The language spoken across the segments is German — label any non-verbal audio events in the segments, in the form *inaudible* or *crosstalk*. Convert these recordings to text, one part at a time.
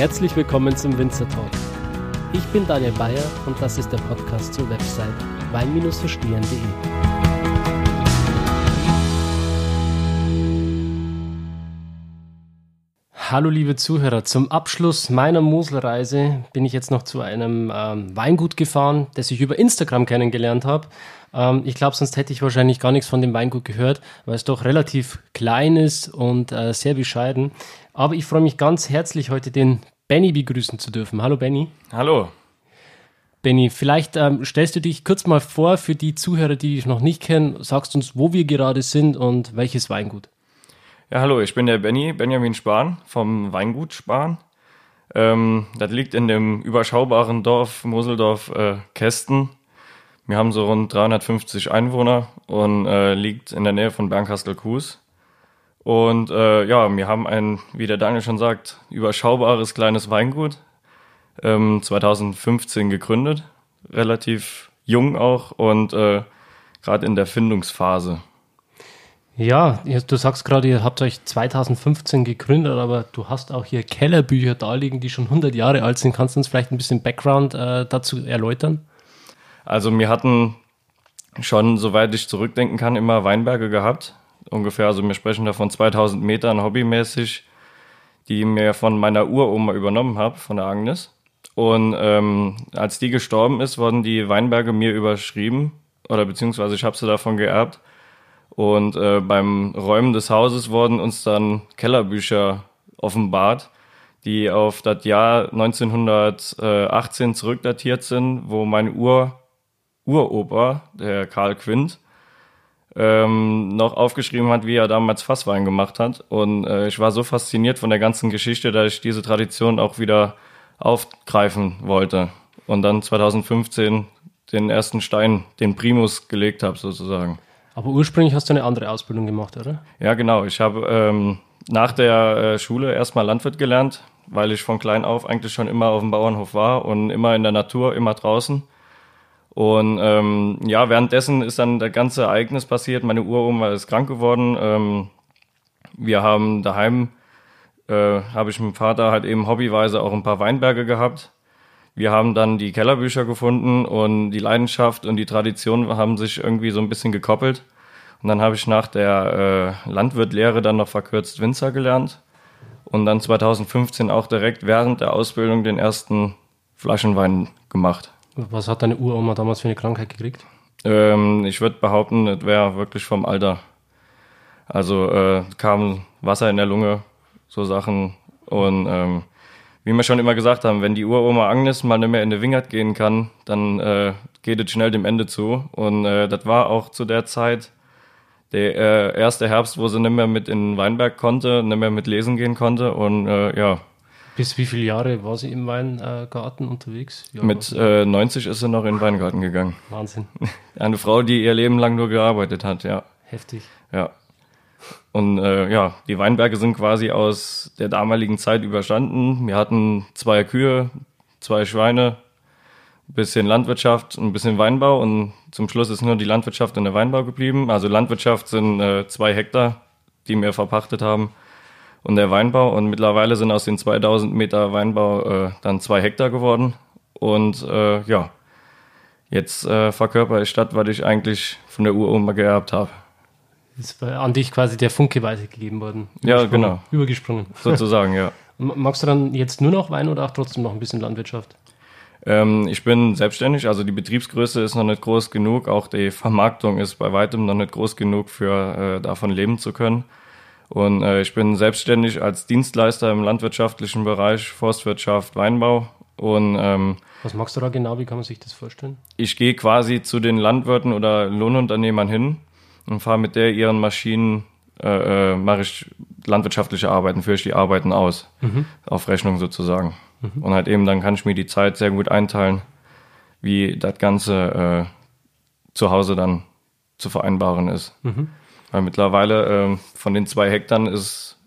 Herzlich willkommen zum Winzer Talk. Ich bin Daniel Bayer und das ist der Podcast zur Website wein-verstehen.de. Hallo liebe Zuhörer, zum Abschluss meiner Moselreise bin ich jetzt noch zu einem ähm, Weingut gefahren, das ich über Instagram kennengelernt habe. Ähm, ich glaube, sonst hätte ich wahrscheinlich gar nichts von dem Weingut gehört, weil es doch relativ klein ist und äh, sehr bescheiden. Aber ich freue mich ganz herzlich, heute den Benny begrüßen zu dürfen. Hallo Benny. Hallo. Benny, vielleicht ähm, stellst du dich kurz mal vor für die Zuhörer, die dich noch nicht kennen. Sagst uns, wo wir gerade sind und welches Weingut. Ja, hallo, ich bin der Benny, Benjamin Spahn vom Weingut Spahn. Ähm, das liegt in dem überschaubaren Dorf Moseldorf äh, Kästen. Wir haben so rund 350 Einwohner und äh, liegt in der Nähe von Bernkastel-Kues. Und äh, ja, wir haben ein, wie der Daniel schon sagt, überschaubares kleines Weingut. Ähm, 2015 gegründet, relativ jung auch und äh, gerade in der Findungsphase. Ja, du sagst gerade, ihr habt euch 2015 gegründet, aber du hast auch hier Kellerbücher da liegen, die schon 100 Jahre alt sind. Kannst du uns vielleicht ein bisschen Background äh, dazu erläutern? Also wir hatten schon, soweit ich zurückdenken kann, immer Weinberge gehabt. Ungefähr, also wir sprechen da von 2000 Metern hobbymäßig, die mir von meiner Uroma übernommen habe, von der Agnes. Und ähm, als die gestorben ist, wurden die Weinberge mir überschrieben oder beziehungsweise ich habe sie davon geerbt und äh, beim Räumen des Hauses wurden uns dann Kellerbücher offenbart, die auf das Jahr 1918 zurückdatiert sind, wo mein Ur Uropa, der Karl Quint, ähm, noch aufgeschrieben hat, wie er damals Fasswein gemacht hat. Und äh, ich war so fasziniert von der ganzen Geschichte, dass ich diese Tradition auch wieder aufgreifen wollte. Und dann 2015 den ersten Stein, den Primus gelegt habe sozusagen. Aber ursprünglich hast du eine andere Ausbildung gemacht, oder? Ja, genau. Ich habe ähm, nach der äh, Schule erstmal Landwirt gelernt, weil ich von klein auf eigentlich schon immer auf dem Bauernhof war und immer in der Natur, immer draußen. Und ähm, ja, währenddessen ist dann das ganze Ereignis passiert. Meine Uroma ist krank geworden. Ähm, wir haben daheim, äh, habe ich mit dem Vater halt eben hobbyweise auch ein paar Weinberge gehabt. Wir haben dann die Kellerbücher gefunden und die Leidenschaft und die Tradition haben sich irgendwie so ein bisschen gekoppelt. Und dann habe ich nach der äh, Landwirtlehre dann noch verkürzt Winzer gelernt und dann 2015 auch direkt während der Ausbildung den ersten Flaschenwein gemacht. Was hat deine Uroma damals für eine Krankheit gekriegt? Ähm, ich würde behaupten, das wäre wirklich vom Alter. Also äh, kam Wasser in der Lunge, so Sachen und ähm, wie wir schon immer gesagt haben, wenn die Uroma Agnes mal nicht mehr in den Wingert gehen kann, dann äh, geht es schnell dem Ende zu. Und äh, das war auch zu der Zeit der äh, erste Herbst, wo sie nicht mehr mit in den Weinberg konnte, nicht mehr mit lesen gehen konnte. Und äh, ja. Bis wie viele Jahre war sie im Weingarten unterwegs? Ja, mit äh, 90 ist sie noch in den Weingarten gegangen. Wahnsinn. *laughs* Eine Frau, die ihr Leben lang nur gearbeitet hat, ja. Heftig. Ja. Und äh, ja, die Weinberge sind quasi aus der damaligen Zeit überstanden. Wir hatten zwei Kühe, zwei Schweine, ein bisschen Landwirtschaft, ein bisschen Weinbau und zum Schluss ist nur die Landwirtschaft und der Weinbau geblieben. Also Landwirtschaft sind äh, zwei Hektar, die wir verpachtet haben und der Weinbau. Und mittlerweile sind aus den 2000 Meter Weinbau äh, dann zwei Hektar geworden. Und äh, ja, jetzt äh, verkörper ich das, was ich eigentlich von der Uroma geerbt habe ist an dich quasi der Funke weitergegeben worden. Ja, genau. Übergesprungen. *laughs* Sozusagen, ja. Magst du dann jetzt nur noch Wein oder auch trotzdem noch ein bisschen Landwirtschaft? Ähm, ich bin selbstständig, also die Betriebsgröße ist noch nicht groß genug, auch die Vermarktung ist bei weitem noch nicht groß genug für äh, davon leben zu können. Und äh, ich bin selbstständig als Dienstleister im landwirtschaftlichen Bereich, Forstwirtschaft, Weinbau. Und ähm, was machst du da genau? Wie kann man sich das vorstellen? Ich gehe quasi zu den Landwirten oder Lohnunternehmern hin und fahre mit der ihren Maschinen, äh, äh, mache ich landwirtschaftliche Arbeiten, führe ich die Arbeiten aus, mhm. auf Rechnung sozusagen. Mhm. Und halt eben, dann kann ich mir die Zeit sehr gut einteilen, wie das Ganze äh, zu Hause dann zu vereinbaren ist. Mhm. Weil mittlerweile äh, von den zwei Hektar ist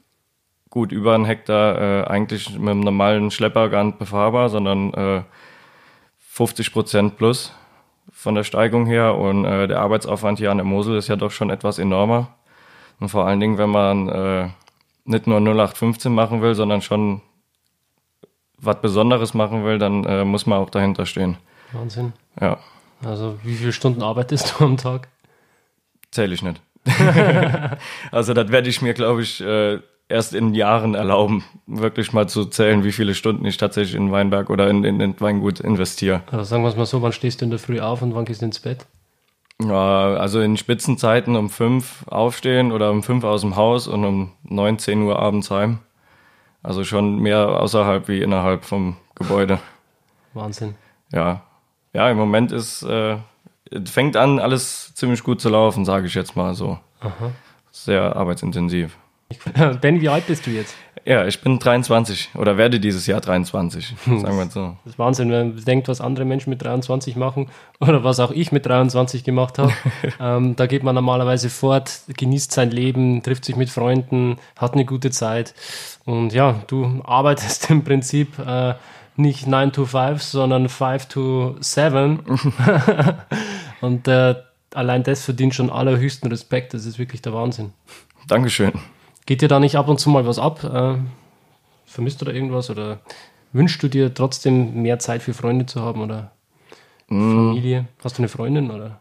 gut über ein Hektar äh, eigentlich mit einem normalen Schlepper gar nicht befahrbar, sondern äh, 50 Prozent plus von der Steigung her und äh, der Arbeitsaufwand hier an der Mosel ist ja doch schon etwas enormer. Und vor allen Dingen, wenn man äh, nicht nur 0815 machen will, sondern schon was Besonderes machen will, dann äh, muss man auch dahinter stehen. Wahnsinn. Ja, Also wie viele Stunden arbeitest du am Tag? zähle ich nicht. *laughs* also das werde ich mir, glaube ich, äh, erst in Jahren erlauben, wirklich mal zu zählen, wie viele Stunden ich tatsächlich in Weinberg oder in, in, in Weingut investiere. Also sagen wir es mal so, wann stehst du in der Früh auf und wann gehst du ins Bett? Ja, also in Spitzenzeiten um fünf aufstehen oder um fünf aus dem Haus und um neun, zehn Uhr abends heim. Also schon mehr außerhalb wie innerhalb vom Gebäude. Wahnsinn. Ja, ja, im Moment ist äh, fängt an, alles ziemlich gut zu laufen, sage ich jetzt mal so. Sehr arbeitsintensiv. *laughs* Ben, wie alt bist du jetzt? Ja, ich bin 23 oder werde dieses Jahr 23, sagen wir so. Das ist Wahnsinn, wenn man bedenkt, was andere Menschen mit 23 machen oder was auch ich mit 23 gemacht habe. *laughs* ähm, da geht man normalerweise fort, genießt sein Leben, trifft sich mit Freunden, hat eine gute Zeit. Und ja, du arbeitest *laughs* im Prinzip äh, nicht 9 to 5, sondern 5 to 7. *laughs* Und äh, allein das verdient schon allerhöchsten Respekt. Das ist wirklich der Wahnsinn. Dankeschön. Geht dir da nicht ab und zu mal was ab? Äh, vermisst du da irgendwas oder wünschst du dir trotzdem mehr Zeit für Freunde zu haben oder Familie? Hast du eine Freundin oder?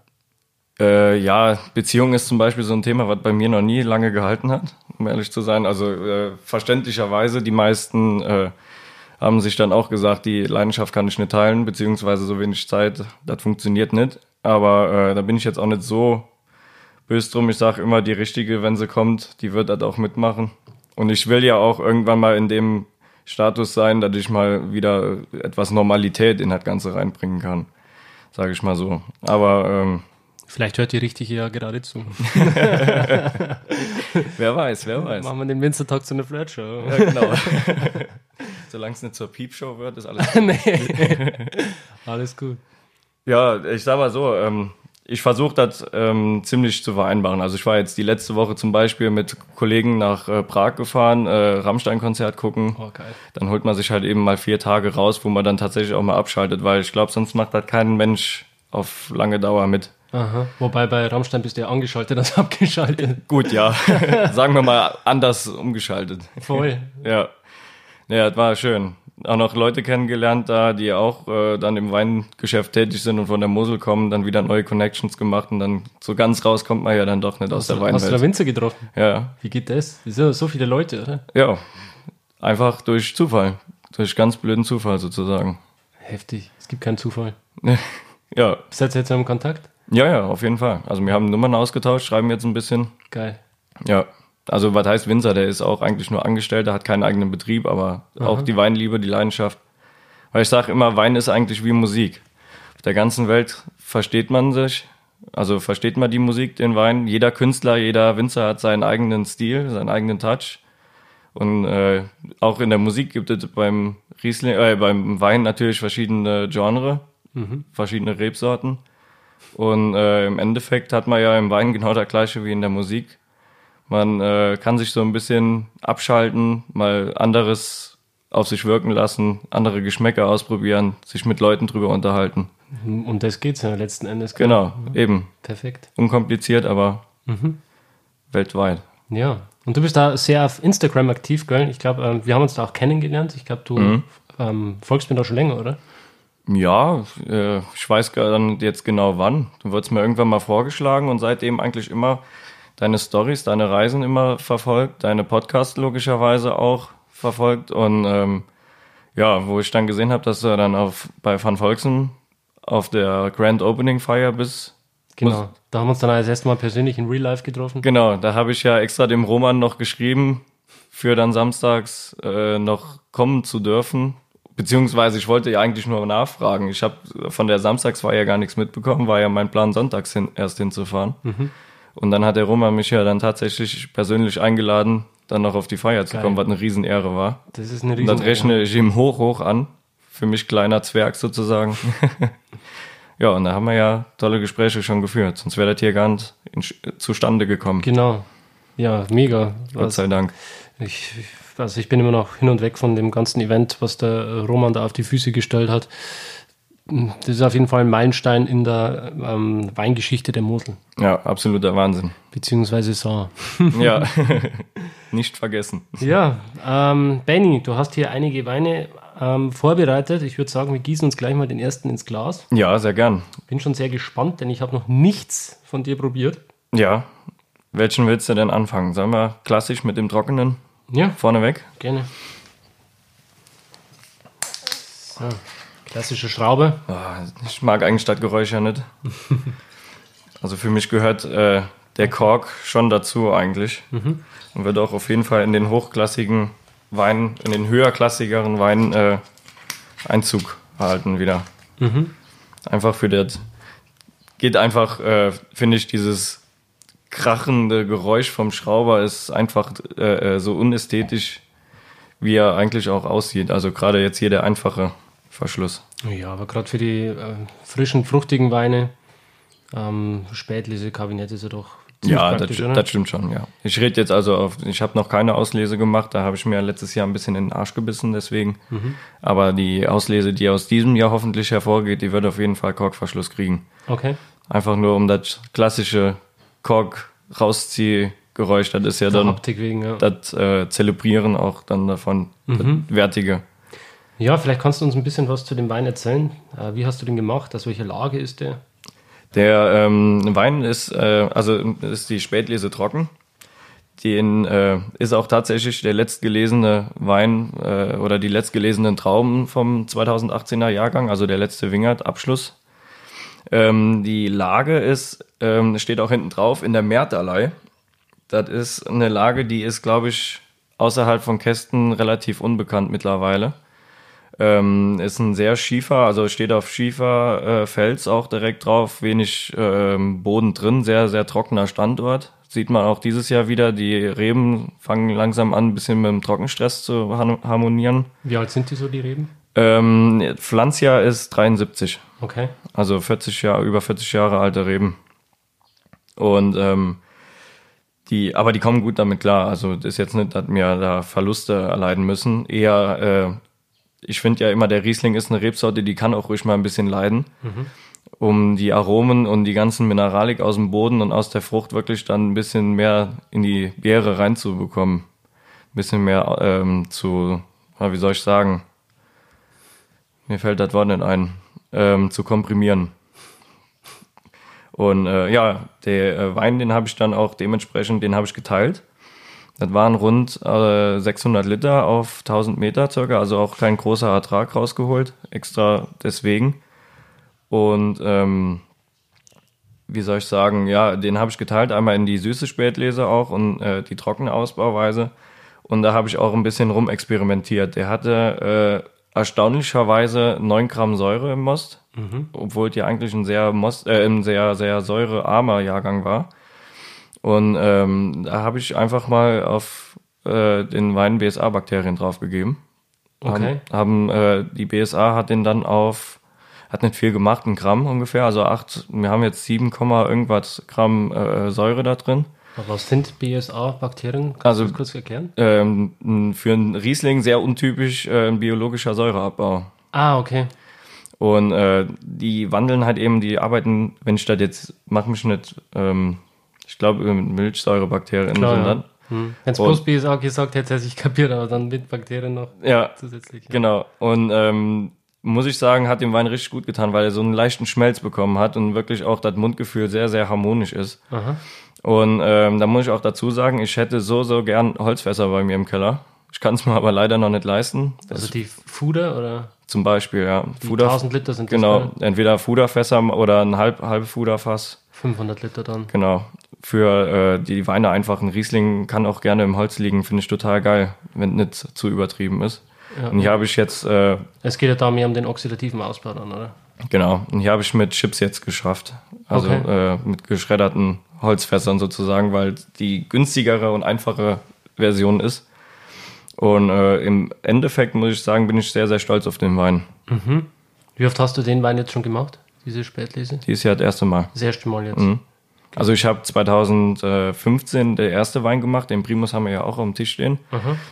Äh, ja, Beziehung ist zum Beispiel so ein Thema, was bei mir noch nie lange gehalten hat, um ehrlich zu sein. Also äh, verständlicherweise, die meisten äh, haben sich dann auch gesagt, die Leidenschaft kann ich nicht teilen, beziehungsweise so wenig Zeit, das funktioniert nicht. Aber äh, da bin ich jetzt auch nicht so böse drum. Ich sage immer, die Richtige, wenn sie kommt, die wird das auch mitmachen. Und ich will ja auch irgendwann mal in dem Status sein, dass ich mal wieder etwas Normalität in das Ganze reinbringen kann. Sage ich mal so. Aber ähm, Vielleicht hört die Richtige ja gerade zu. *laughs* *laughs* wer weiß, wer weiß. Machen wir den Winzertag zu einer Flirtshow. Ja, genau. *laughs* Solange es nicht zur Piepshow wird, ist alles *laughs* gut. nee. *laughs* Alles gut. Ja, ich sag mal so, ähm, ich versuche das ähm, ziemlich zu vereinbaren. Also ich war jetzt die letzte Woche zum Beispiel mit Kollegen nach äh, Prag gefahren, äh, Rammstein-Konzert gucken. Oh, geil. Dann holt man sich halt eben mal vier Tage raus, wo man dann tatsächlich auch mal abschaltet, weil ich glaube, sonst macht das kein Mensch auf lange Dauer mit. Aha. Wobei bei Rammstein bist du ja angeschaltet *laughs* als abgeschaltet. Gut, ja. Sagen wir mal anders umgeschaltet. Voll. Ja. Ja, das war schön. Auch noch Leute kennengelernt da, die auch äh, dann im Weingeschäft tätig sind und von der Mosel kommen, dann wieder neue Connections gemacht und dann so ganz raus kommt man ja dann doch nicht aus der Hast du da Weinwelt. Winzer getroffen? Ja, Wie geht das? Das sind so viele Leute, oder? ja. Einfach durch Zufall. Durch ganz blöden Zufall sozusagen. Heftig. Es gibt keinen Zufall. *laughs* Ja, Seid ihr jetzt noch im Kontakt? ja, ja, auf jeden Fall. Also wir haben Nummern ausgetauscht, schreiben jetzt ein bisschen. Geil. Ja, also was heißt Winzer? Der ist auch eigentlich nur Angestellter, hat keinen eigenen Betrieb, aber auch die Weinliebe, die Leidenschaft. Weil ich sage immer, Wein ist eigentlich wie Musik. Auf der ganzen Welt versteht man sich, also versteht man die Musik, den Wein. Jeder Künstler, jeder Winzer hat seinen eigenen Stil, seinen eigenen Touch. Und äh, auch in der Musik gibt es beim Riesling, äh, beim Wein natürlich verschiedene Genre, verschiedene Rebsorten. Und äh, im Endeffekt hat man ja im Wein genau das gleiche wie in der Musik. Man äh, kann sich so ein bisschen abschalten, mal anderes auf sich wirken lassen, andere Geschmäcker ausprobieren, sich mit Leuten drüber unterhalten. Um das geht's ja letzten Endes. Genau, eben. Perfekt. Unkompliziert, aber weltweit. Ja. Und du bist da sehr auf Instagram aktiv, gell? Ich glaube, ähm, wir haben uns da auch kennengelernt. Ich glaube, du ähm, folgst mir da schon länger, oder? Ja, äh, ich weiß gar nicht jetzt genau wann. Du wurdest mir irgendwann mal vorgeschlagen und seitdem eigentlich immer deine Stories, deine Reisen immer verfolgt, deine Podcasts logischerweise auch verfolgt und ähm, ja, wo ich dann gesehen habe, dass du dann auf bei Van Volksen auf der Grand Opening Feier bist. Genau. Da haben wir uns dann das erste Mal persönlich in Real Life getroffen. Genau, da habe ich ja extra dem Roman noch geschrieben, für dann samstags äh, noch kommen zu dürfen. Beziehungsweise ich wollte ja eigentlich nur nachfragen. Ich habe von der Samstagsfeier gar nichts mitbekommen, war ja mein Plan, sonntags hin, erst hinzufahren. Und dann hat der Roman mich ja dann tatsächlich persönlich eingeladen, dann noch auf die Feier zu Geil. kommen, was eine Riesenehre war. Das ist eine Und riesen das rechne ich ihm hoch, hoch an. Für mich kleiner Zwerg sozusagen. *laughs* ja, und da haben wir ja tolle Gespräche schon geführt. Sonst wäre das hier gar nicht in, zustande gekommen. Genau. Ja, mega. Gott Was, sei Dank. ich, also ich bin immer noch hin und weg von dem ganzen Event, was der Roman da auf die Füße gestellt hat. Das ist auf jeden Fall ein Meilenstein in der ähm, Weingeschichte der Mosel, Ja, absoluter Wahnsinn. beziehungsweise Saar. Ja, *laughs* *laughs* nicht vergessen. Ja, ähm, Benny, du hast hier einige Weine ähm, vorbereitet. Ich würde sagen, wir gießen uns gleich mal den ersten ins Glas. Ja, sehr gern. Bin schon sehr gespannt, denn ich habe noch nichts von dir probiert. Ja. Welchen willst du denn anfangen? Sagen wir klassisch mit dem Trockenen Ja, vorneweg? gerne. So, klassische Schraube. Ah, Ich mag eigentlich Stadtgeräusche nicht. *laughs* Also für mich gehört äh, der Kork schon dazu eigentlich. Und wird auch auf jeden Fall in den hochklassigen Weinen, in den höherklassigeren Weinen äh, Einzug halten wieder. Einfach für das. Geht einfach, äh, finde ich, dieses krachende Geräusch vom Schrauber ist einfach äh, äh, so unästhetisch, wie er eigentlich auch aussieht. Also gerade jetzt hier der einfache Verschluss. Ja, aber gerade für die äh, frischen, fruchtigen Weine, ähm, Spätlese, Kabinett ist ja doch ziemlich Ja, das, das stimmt schon, ja. Ich rede jetzt also auf, ich habe noch keine Auslese gemacht, da habe ich mir letztes Jahr ein bisschen in den Arsch gebissen, deswegen. Mhm. Aber die Auslese, die aus diesem Jahr hoffentlich hervorgeht, die wird auf jeden Fall Korkverschluss kriegen. Okay. Einfach nur um das klassische Kork-Rausziehgeräusch, das ist ja Der dann wegen, ja. das äh, Zelebrieren auch dann davon, Mhm. das Wertige. Ja, vielleicht kannst du uns ein bisschen was zu dem Wein erzählen. Äh, wie hast du den gemacht? Aus welcher Lage ist der? Der ähm, Wein ist, äh, also ist die Spätlese trocken. Den äh, ist auch tatsächlich der letztgelesene Wein äh, oder die letztgelesenen Trauben vom 2018er Jahrgang, also der letzte Wingert-Abschluss. Ähm, die Lage ist, ähm, steht auch hinten drauf, in der Mertalei. Das ist eine Lage, die ist, glaube ich, außerhalb von Kästen relativ unbekannt mittlerweile. Ähm, ist ein sehr schiefer, also steht auf schiefer äh, Fels auch direkt drauf, wenig ähm, Boden drin, sehr, sehr trockener Standort. Sieht man auch dieses Jahr wieder, die Reben fangen langsam an, ein bisschen mit dem Trockenstress zu har- harmonieren. Wie alt sind die so, die Reben? Ähm, Pflanzjahr ist 73, Okay. also 40 Jahre, über 40 Jahre alte Reben. Und ähm, die, aber die kommen gut damit klar. Also ist jetzt nicht, dass wir da Verluste erleiden müssen. Eher, äh, ich finde ja immer, der Riesling ist eine Rebsorte, die kann auch ruhig mal ein bisschen leiden, um die Aromen und die ganzen Mineralik aus dem Boden und aus der Frucht wirklich dann ein bisschen mehr in die Beere reinzubekommen. Ein bisschen mehr ähm, zu, wie soll ich sagen, mir fällt das Wort nicht ein, ähm, zu komprimieren. Und äh, ja, der äh, Wein, den habe ich dann auch dementsprechend, den habe ich geteilt. Das waren rund äh, 600 Liter auf 1000 Meter circa, also auch kein großer Ertrag rausgeholt, extra deswegen. Und ähm, wie soll ich sagen, ja, den habe ich geteilt, einmal in die süße Spätlese auch und äh, die trockene Ausbauweise. Und da habe ich auch ein bisschen rumexperimentiert. Der hatte äh, erstaunlicherweise 9 Gramm Säure im Most, obwohl die eigentlich ein sehr, Most, äh, ein sehr, sehr säurearmer Jahrgang war. Und ähm, da habe ich einfach mal auf äh, den Wein BSA-Bakterien draufgegeben. Okay. Haben, haben äh, die BSA hat den dann auf, hat nicht viel gemacht, ein Gramm ungefähr, also acht, wir haben jetzt 7, Komma irgendwas Gramm äh, Säure da drin. Was sind BSA-Bakterien? Kannst Also- du das kurz erklären? Ähm, für einen Riesling sehr untypisch äh, ein biologischer Säureabbau. Ah, okay. Und äh, die wandeln halt eben, die arbeiten, wenn ich das jetzt, mach mich nicht, ähm, ich glaube, mit Milchsäurebakterien Klar, sind das. Hm. Wenn es bloß BSA gesagt hätte, hätte ich kapiert, aber dann mit Bakterien noch Ja, zusätzlich. Ja. Genau. Und ähm, muss ich sagen, hat dem Wein richtig gut getan, weil er so einen leichten Schmelz bekommen hat und wirklich auch das Mundgefühl sehr, sehr harmonisch ist. Aha. Und ähm, da muss ich auch dazu sagen, ich hätte so, so gern Holzfässer bei mir im Keller. Ich kann es mir *laughs* aber leider noch nicht leisten. Das Also die Fuder oder zum Beispiel, ja. die Fuder, 1000 Liter sind das genau, entweder Fuderfässer oder ein halb, halb Fuderfass. 500 Liter dann. Genau. Für äh, die Weine einfach ein Riesling kann auch gerne im Holz liegen, finde ich total geil, wenn nicht zu übertrieben ist. Ja. Und hier habe ich jetzt äh, Es geht ja da mehr um den oxidativen Ausbau dann, oder? Genau, und hier habe ich mit Chips jetzt geschafft. Also Okay. äh, mit geschredderten Holzfässern sozusagen, weil die günstigere und einfache Version ist. Und äh, im Endeffekt muss ich sagen, bin ich sehr, sehr stolz auf den Wein. Wie oft hast du den Wein jetzt schon gemacht, diese Spätlese? Dies Jahr das erste Mal. Das erste Mal jetzt. Mhm. Also ich habe 2015 der erste Wein gemacht, den Primus haben wir ja auch auf dem Tisch stehen,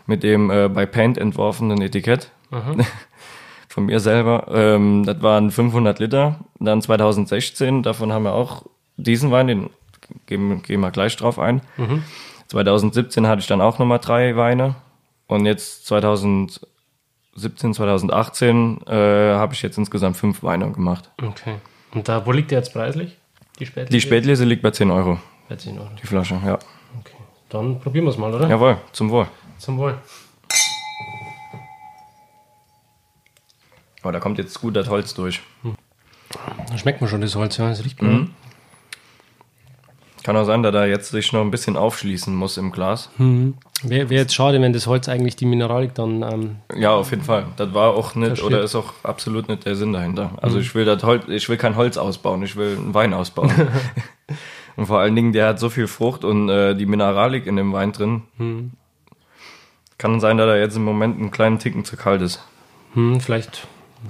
mit dem äh, bei Paint entworfenen Etikett *laughs* von mir selber. Ähm, das waren 500 Liter. Dann 2016, davon haben wir auch diesen Wein, den gehen, gehen wir gleich drauf ein. 2017 hatte ich dann auch nochmal drei Weine und jetzt 2018 2017, 2018 äh, habe ich jetzt insgesamt fünf Weine gemacht. Okay. Und da, wo liegt der jetzt preislich? Die Spätlese? Die Spätlese liegt bei 10 Euro, Bei 10 Euro. die Flasche, ja. Okay. Dann probieren wir es mal, oder? Jawohl, zum Wohl. Zum Wohl. Aber da kommt jetzt gut das Holz durch. Da schmeckt man schon das Holz, ja. Das riecht Mhm. Kann auch sein, dass er jetzt sich noch ein bisschen aufschließen muss im Glas. Wäre wär jetzt schade, wenn das Holz eigentlich die Mineralik dann. Ähm, Ja, auf jeden Fall. Das war auch nicht Verstehe. oder ist auch absolut nicht der Sinn dahinter. Also ich will das Holz, ich will kein Holz ausbauen, ich will einen Wein ausbauen. *laughs* und vor allen Dingen, der hat so viel Frucht und äh, die Mineralik in dem Wein drin. Kann sein, dass er jetzt im Moment einen kleinen Ticken zu kalt ist. hm, vielleicht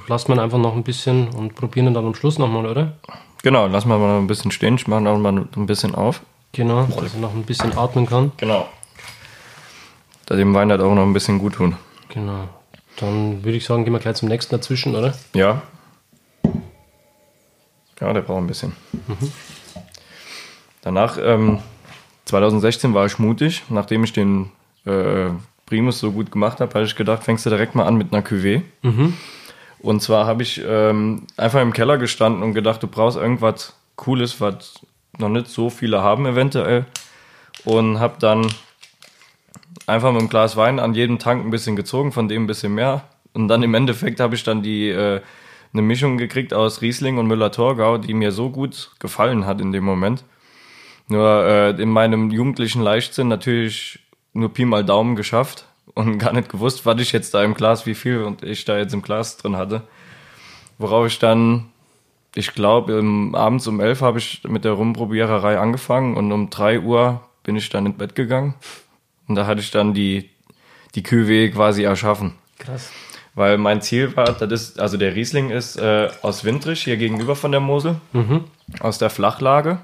lasst man einfach noch ein bisschen und probieren ihn dann am Schluss nochmal, oder? Genau, lassen wir mal noch ein bisschen stehen, ich mache noch mal ein bisschen auf. Genau, dass er noch ein bisschen atmen kann. Genau. Da dem Wein halt auch noch ein bisschen gut tun. Genau. Dann würde ich sagen, gehen wir gleich zum nächsten dazwischen, oder? Ja. Ja, der braucht ein bisschen. Danach, ähm, 2016 war ich mutig. Nachdem ich den äh, Primus so gut gemacht habe, habe ich gedacht, fängst du direkt mal an mit einer Cuvée. Und zwar habe ich ähm, einfach im Keller gestanden und gedacht, du brauchst irgendwas Cooles, was noch nicht so viele haben eventuell. Und habe dann einfach mit einem Glas Wein an jedem Tank ein bisschen gezogen, von dem ein bisschen mehr. Und dann im Endeffekt habe ich dann die äh, eine Mischung gekriegt aus Riesling und Müller-Thurgau, die mir so gut gefallen hat in dem Moment. Nur äh, in meinem jugendlichen Leichtsinn natürlich nur Pi mal Daumen geschafft und gar nicht gewusst, was ich jetzt da im Glas, wie viel und ich da jetzt im Glas drin hatte. Worauf ich dann, ich glaube, abends um elf habe ich mit der Rumprobiererei angefangen und um drei Uhr bin ich dann ins Bett gegangen. Und da hatte ich dann die, die Cuvée quasi erschaffen. Krass. Weil mein Ziel war, das ist, also der Riesling ist äh, aus Windrich, hier gegenüber von der Mosel, aus der Flachlage.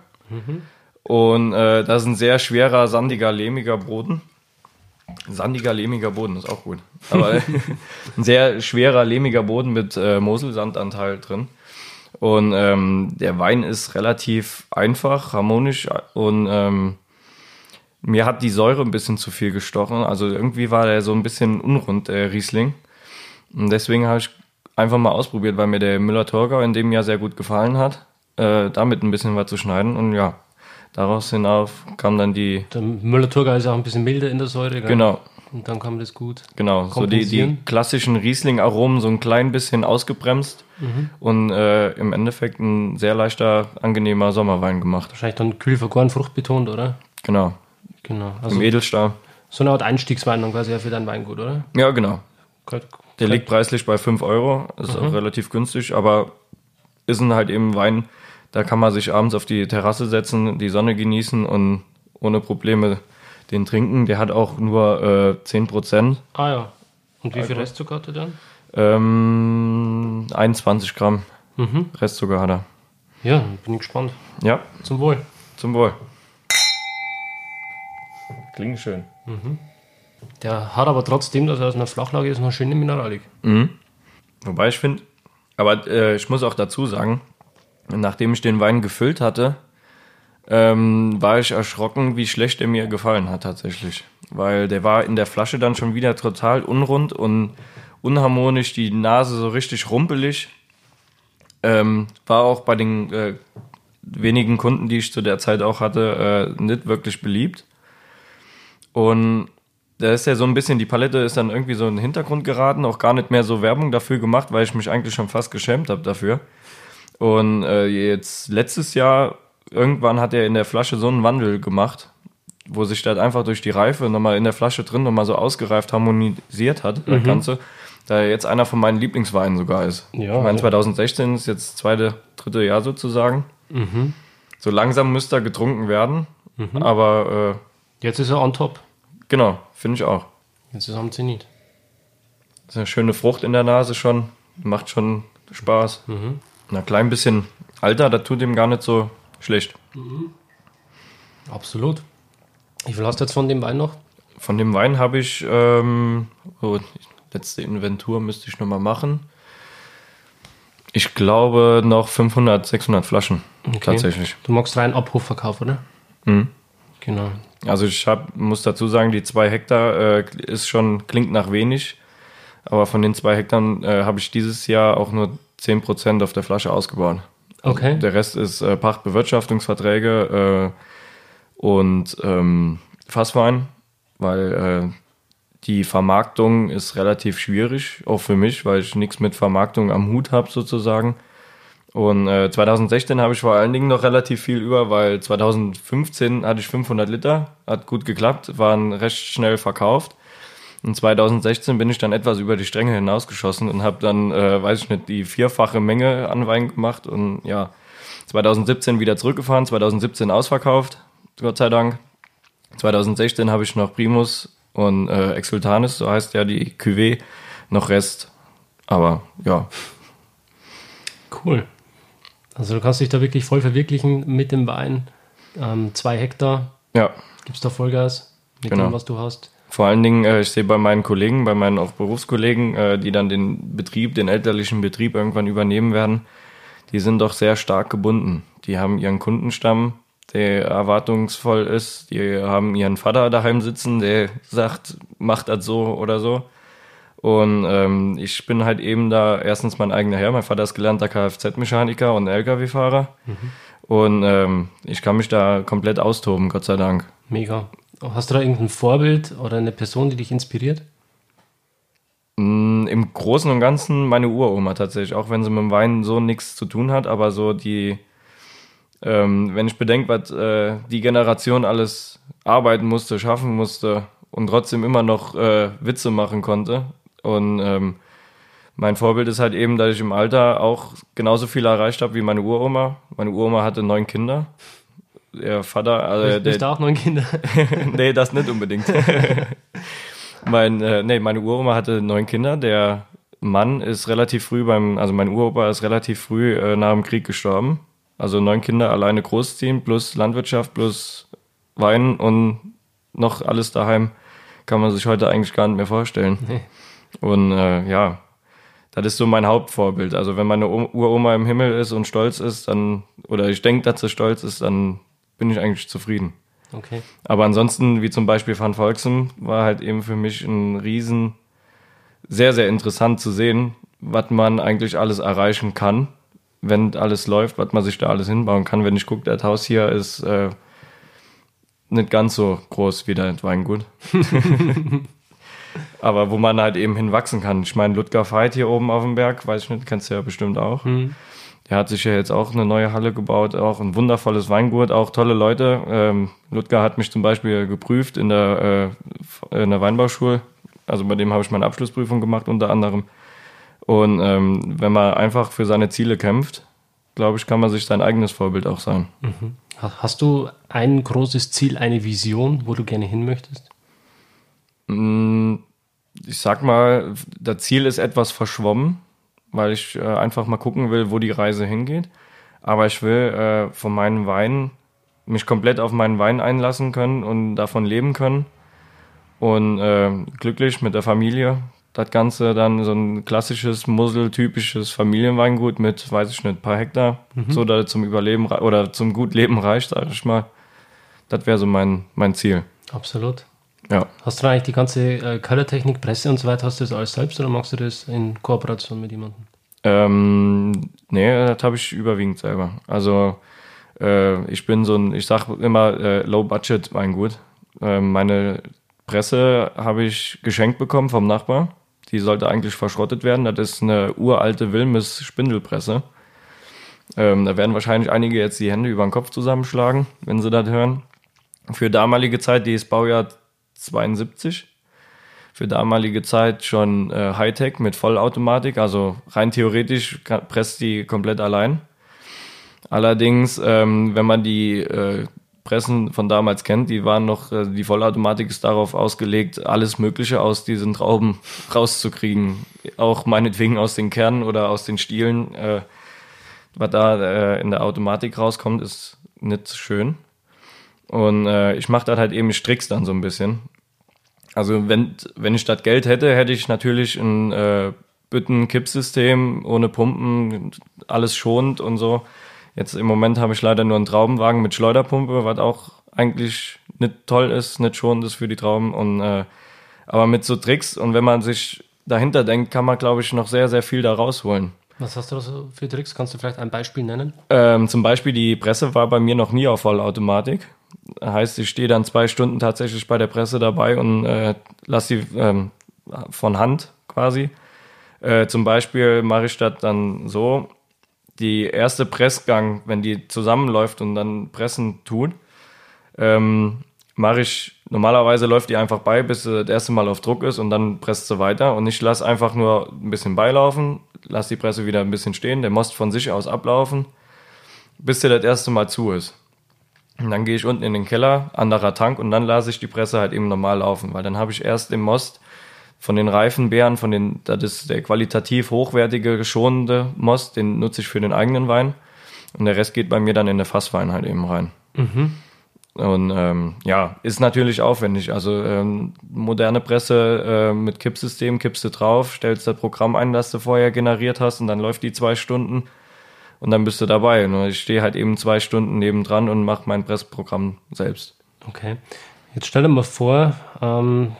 Und äh, das ist ein sehr schwerer, sandiger, lehmiger Boden. Sandiger, lehmiger Boden ist auch gut. Aber *laughs* ein sehr schwerer, lehmiger Boden mit äh, Moselsandanteil drin. Und ähm, der Wein ist relativ einfach, harmonisch und ähm, mir hat die Säure ein bisschen zu viel gestochen. Also irgendwie war der so ein bisschen unrund, der Riesling. Und deswegen habe ich einfach mal ausprobiert, weil mir der Müller-Thurgau in dem Jahr sehr gut gefallen hat, äh, damit ein bisschen was zu schneiden. Und ja, daraus hinauf kam dann die, Der Müller-Thurgau ist auch ein bisschen milder in der Säure, gell? genau, Und dann man das gut. genau, so die, die klassischen Riesling-Aromen so ein klein bisschen ausgebremst und äh, im Endeffekt ein sehr leichter, angenehmer Sommerwein gemacht. Wahrscheinlich dann kühl vergoren, fruchtbetont, oder? Genau, Genau. Also im Edelstahl. so eine Art Einstiegswein dann quasi für dein Weingut, oder? Ja, genau. Gut. Der liegt preislich bei 5 Euro, ist auch relativ günstig, aber ist ein halt eben Wein, da kann man sich abends auf die Terrasse setzen, die Sonne genießen und ohne Probleme den trinken. Der hat auch nur äh, 10%, Ah ja. Und wie viel Restzucker hat er dann? ähm, 21 Gramm Mhm. Restzucker hat er. Ja, bin ich gespannt. Ja, Zum Wohl. zum Wohl. Klingt schön. Der hat aber trotzdem, dass er aus einer Flachlage ist, noch schöne Mineralik. Wobei ich finde, aber äh, ich muss auch dazu sagen, nachdem ich den Wein gefüllt hatte, ähm, war ich erschrocken, wie schlecht er mir gefallen hat tatsächlich. Weil der war in der Flasche dann schon wieder total unrund und unharmonisch, die Nase so richtig rumpelig. Ähm, war auch bei den äh, wenigen Kunden, die ich zu der Zeit auch hatte, äh, nicht wirklich beliebt. Und da ist ja so ein bisschen, die Palette ist dann irgendwie so in den Hintergrund geraten, auch gar nicht mehr so Werbung dafür gemacht, weil ich mich eigentlich schon fast geschämt habe dafür. Und äh, jetzt letztes Jahr, irgendwann hat er in der Flasche so einen Wandel gemacht, wo sich das einfach durch die Reife nochmal in der Flasche drin nochmal so ausgereift harmonisiert hat, das Ganze. Da er jetzt einer von meinen Lieblingsweinen sogar ist. Ja, ich meine, ja. 2016 ist jetzt das zweite, dritte Jahr sozusagen. So langsam müsste er getrunken werden, aber äh, Jetzt ist er on top. genau, finde ich auch. Jetzt ist er am Zenit. Das ist eine schöne Frucht in der Nase schon. Macht schon Spaß. Na, klein bisschen Alter, das tut ihm gar nicht so schlecht. Absolut. Wie viel hast du jetzt von dem Wein noch? Von dem Wein habe ich, ähm, oh, letzte Inventur müsste ich nochmal machen. Ich glaube noch 500, 600 Flaschen tatsächlich. Du magst rein Abrufverkauf, oder? Mhm. Genau. Also ich hab, muss dazu sagen, die zwei Hektar äh, ist schon, klingt nach wenig. Aber von den zwei Hektar äh, habe ich dieses Jahr auch nur 10% auf der Flasche ausgebaut. Also Okay. Der Rest ist äh, Pachtbewirtschaftungsverträge äh, und ähm, Fasswein, weil äh, die Vermarktung ist relativ schwierig, auch für mich, weil ich nichts mit Vermarktung am Hut habe sozusagen. Und äh, 2016 habe ich vor allen Dingen noch relativ viel über, weil 2015 hatte ich 500 Liter, hat gut geklappt, waren recht schnell verkauft. Und 2016 bin ich dann etwas über die Stränge hinausgeschossen und habe dann, äh, weiß ich nicht, die vierfache Menge an Wein gemacht und ja, 2017 wieder zurückgefahren, 2017 ausverkauft, Gott sei Dank. 2016 habe ich noch Primus und äh, Exultanis, so heißt ja die Cuvée, noch Rest. Aber ja, Cool. Also du kannst dich da wirklich voll verwirklichen mit dem Wein. Ähm, zwei Hektar, ja, gibst da Vollgas mit Genau. dem, was du hast. Vor allen Dingen, äh, ich sehe bei meinen Kollegen, bei meinen auch Berufskollegen, äh, die dann den Betrieb, den elterlichen Betrieb irgendwann übernehmen werden, die sind doch sehr stark gebunden. Die haben ihren Kundenstamm, der erwartungsvoll ist. Die haben ihren Vater daheim sitzen, der sagt, macht das so oder so. Und ähm, ich bin halt eben da erstens mein eigener Herr. Mein Vater ist gelernter Kfz-Mechaniker und LKW-Fahrer. Und ähm, ich kann mich da komplett austoben, Gott sei Dank. Mega. Hast du da irgendein Vorbild oder eine Person, die dich inspiriert? Mm, Im Großen und Ganzen meine Uroma tatsächlich, auch wenn sie mit dem Wein so nichts zu tun hat, aber so die, ähm, wenn ich bedenke, was äh, die Generation alles arbeiten musste, schaffen musste und trotzdem immer noch äh, Witze machen konnte. Und ähm, mein Vorbild ist halt eben, dass ich im Alter auch genauso viel erreicht habe wie meine Uroma. Meine Uroma hatte neun Kinder. Der Vater, also Bist, der, bist du auch neun Kinder? *laughs* nee, das nicht unbedingt. *laughs* mein, äh, nee, meine Uroma hatte neun Kinder. Der Mann ist relativ früh beim, also mein Uropa ist relativ früh äh, nach dem Krieg gestorben. Also neun Kinder alleine großziehen, plus Landwirtschaft, plus Wein und noch alles daheim. Kann man sich heute eigentlich gar nicht mehr vorstellen. Nee. Und äh, ja, das ist so mein Hauptvorbild. Also wenn meine Uroma im Himmel ist und stolz ist, dann, oder ich denke, dass sie stolz ist, dann bin ich eigentlich zufrieden. Okay. Aber ansonsten, wie zum Beispiel Van Volksem, war halt eben für mich ein riesen, sehr, sehr interessant zu sehen, was man eigentlich alles erreichen kann, wenn alles läuft, was man sich da alles hinbauen kann. Wenn ich gucke, das Haus hier ist äh, nicht ganz so groß wie das Weingut. *laughs* Aber wo man halt eben hinwachsen kann. Ich meine, Ludger Veit hier oben auf dem Berg, weiß ich nicht, kennst du ja bestimmt auch. Der hat sich ja jetzt auch eine neue Halle gebaut, auch ein wundervolles Weingut, auch tolle Leute. Ähm, Ludger hat mich zum Beispiel geprüft in der, äh, in der Weinbauschule. Also bei dem habe ich meine Abschlussprüfung gemacht unter anderem. Und ähm, wenn man einfach für seine Ziele kämpft, glaube ich, kann man sich sein eigenes Vorbild auch sein. Ha- Hast du ein großes Ziel, eine Vision, wo du gerne hin möchtest? Mm, Ich sag mal, das Ziel ist etwas verschwommen, weil ich äh, einfach mal gucken will, wo die Reise hingeht. Aber ich will äh, von meinen Weinen mich komplett auf meinen Wein einlassen können und davon leben können. Und äh, glücklich mit der Familie. Das Ganze dann so ein klassisches, Mussel-typisches Familienweingut mit, weiß ich nicht, paar Hektar, so dass es zum Überleben oder zum gut Leben reicht, sag ich mal. Das wäre so mein, mein Ziel. Absolut. Ja. Hast du da eigentlich die ganze äh, Colortechnik, Presse und so weiter, hast du das alles selbst oder machst du das in Kooperation mit jemandem? Ähm, nee, das habe ich überwiegend selber. Also äh, ich bin so ein, ich sag immer äh, Low Budget Weingut. Ähm, meine Presse habe ich geschenkt bekommen vom Nachbar. Die sollte eigentlich verschrottet werden. Das ist eine uralte Wilmes Spindelpresse. Ähm, da werden wahrscheinlich einige jetzt die Hände über den Kopf zusammenschlagen, wenn sie das hören. Für damalige Zeit, die ist Baujahr 72 für damalige Zeit schon äh, Hightech mit Vollautomatik, also rein theoretisch kann, presst die komplett allein. Allerdings, ähm, wenn man die äh, Pressen von damals kennt, die waren noch, äh, die Vollautomatik ist darauf ausgelegt, alles Mögliche aus diesen Trauben *laughs* rauszukriegen. Auch meinetwegen aus den Kernen oder aus den Stielen. Äh, was da äh, in der Automatik rauskommt, ist nicht schön. Und äh, ich mache das halt eben, ich strick's dann so ein bisschen. Also wenn, wenn ich das Geld hätte, hätte ich natürlich ein äh, Bütten-Kippsystem ohne Pumpen, alles schonend und so. Jetzt im Moment habe ich leider nur einen Traubenwagen mit Schleuderpumpe, was auch eigentlich nicht toll ist, nicht schonend ist für die Trauben. Und, äh, aber mit so Tricks und wenn man sich dahinter denkt, kann man, glaube ich, noch sehr, sehr viel da rausholen. Was hast du da so für Tricks? Kannst du vielleicht ein Beispiel nennen? Ähm, zum Beispiel die Presse war bei mir noch nie auf Vollautomatik. Heißt, ich stehe dann zwei Stunden tatsächlich bei der Presse dabei und äh, lasse sie ähm, von Hand quasi. Äh, zum Beispiel mache ich das dann so, die erste Pressgang, wenn die zusammenläuft und dann pressen tut, ähm, mache ich, normalerweise läuft die einfach bei, bis sie das erste Mal auf Druck ist und dann presst sie weiter. Und ich lasse einfach nur ein bisschen beilaufen, lasse die Presse wieder ein bisschen stehen, der Most von sich aus ablaufen, bis der das erste Mal zu ist. Und dann gehe ich unten in den Keller, anderer Tank und dann lasse ich die Presse halt eben normal laufen, weil dann habe ich erst im Most von den Reifenbeeren, von den, das ist der qualitativ hochwertige, schonende Most, den nutze ich für den eigenen Wein. Und der Rest geht bei mir dann in der Fasswein halt eben rein. Mhm. Und ähm, ja, ist natürlich aufwendig. Also ähm, moderne Presse äh, mit Kippsystem, kippst du drauf, stellst das Programm ein, das du vorher generiert hast und dann läuft die zwei Stunden und dann bist du dabei. Und ich stehe halt eben zwei Stunden nebendran und mache mein Pressprogramm selbst. Okay. Jetzt stell dir mal vor, ähm,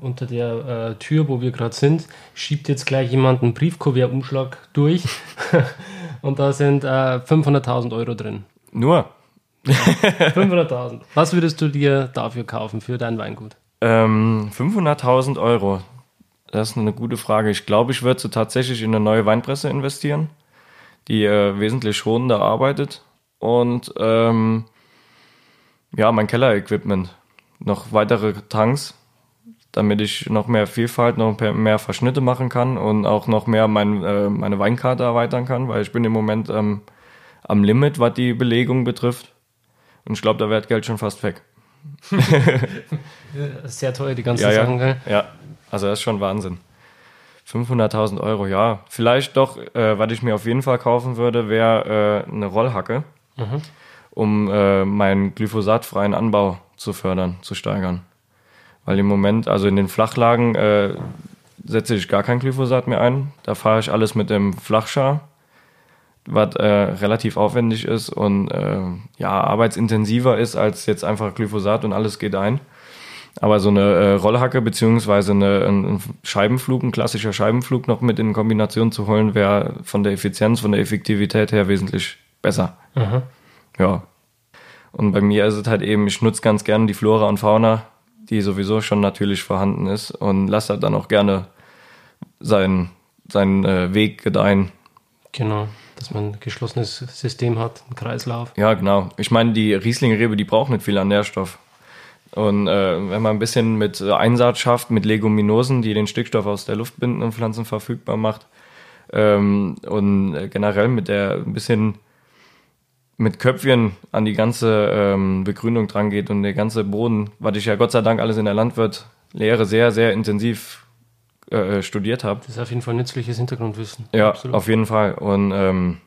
unter der äh, Tür, wo wir gerade sind, schiebt jetzt gleich jemand einen Briefkuvertumschlag durch *laughs* und da sind äh, 500.000 Euro drin. Nur? *laughs* 500.000. Was würdest du dir dafür kaufen, für dein Weingut? Ähm, 500.000 Euro. Das ist eine gute Frage. Ich glaube, ich würde tatsächlich in eine neue Weinpresse investieren, die äh, wesentlich schonender arbeitet. Und ähm, ja, mein Kellerequipment. Noch weitere Tanks, damit ich noch mehr Vielfalt, noch mehr Verschnitte machen kann und auch noch mehr mein, äh, meine Weinkarte erweitern kann, weil ich bin im Moment ähm, am Limit, was die Belegung betrifft. Und ich glaube, da wäre Geld schon fast weg. *laughs* Sehr teuer, die ganzen ja, Sachen, ja. gell? Ja, also das ist schon Wahnsinn. 500.000 Euro, ja. Vielleicht doch, äh, was ich mir auf jeden Fall kaufen würde, wäre äh, eine Rollhacke, mhm. um äh, meinen glyphosatfreien Anbau zu fördern, zu steigern. Weil im Moment, also in den Flachlagen, äh, setze ich gar kein Glyphosat mehr ein. Da fahre ich alles mit dem Flachschar was äh, relativ aufwendig ist und äh, ja, arbeitsintensiver ist als jetzt einfach Glyphosat und alles geht ein. Aber so eine äh, Rollhacke beziehungsweise eine, ein Scheibenflug, ein klassischer Scheibenflug noch mit in Kombination zu holen, wäre von der Effizienz, von der Effektivität her wesentlich besser. Aha. Ja. Und bei mir ist es halt eben, ich nutze ganz gerne die Flora und Fauna, die sowieso schon natürlich vorhanden ist und lasse halt dann auch gerne seinen, seinen äh, Weg gedeihen. Genau dass man ein geschlossenes System hat, einen Kreislauf. Ja, genau. Ich meine, die Rieslingrebe, die braucht nicht viel an Nährstoff. Und äh, wenn man ein bisschen mit Einsatz schafft, mit Leguminosen, die den Stickstoff aus der Luft binden und Pflanzen verfügbar macht, ähm, und generell mit der ein bisschen mit Köpfchen an die ganze ähm, Begrünung dran geht und der ganze Boden, was ich ja Gott sei Dank alles in der Landwirtlehre sehr, sehr intensiv äh, studiert habe. Das ist auf jeden Fall nützliches Hintergrundwissen. Ja, Absolut. auf jeden Fall. Und ähm,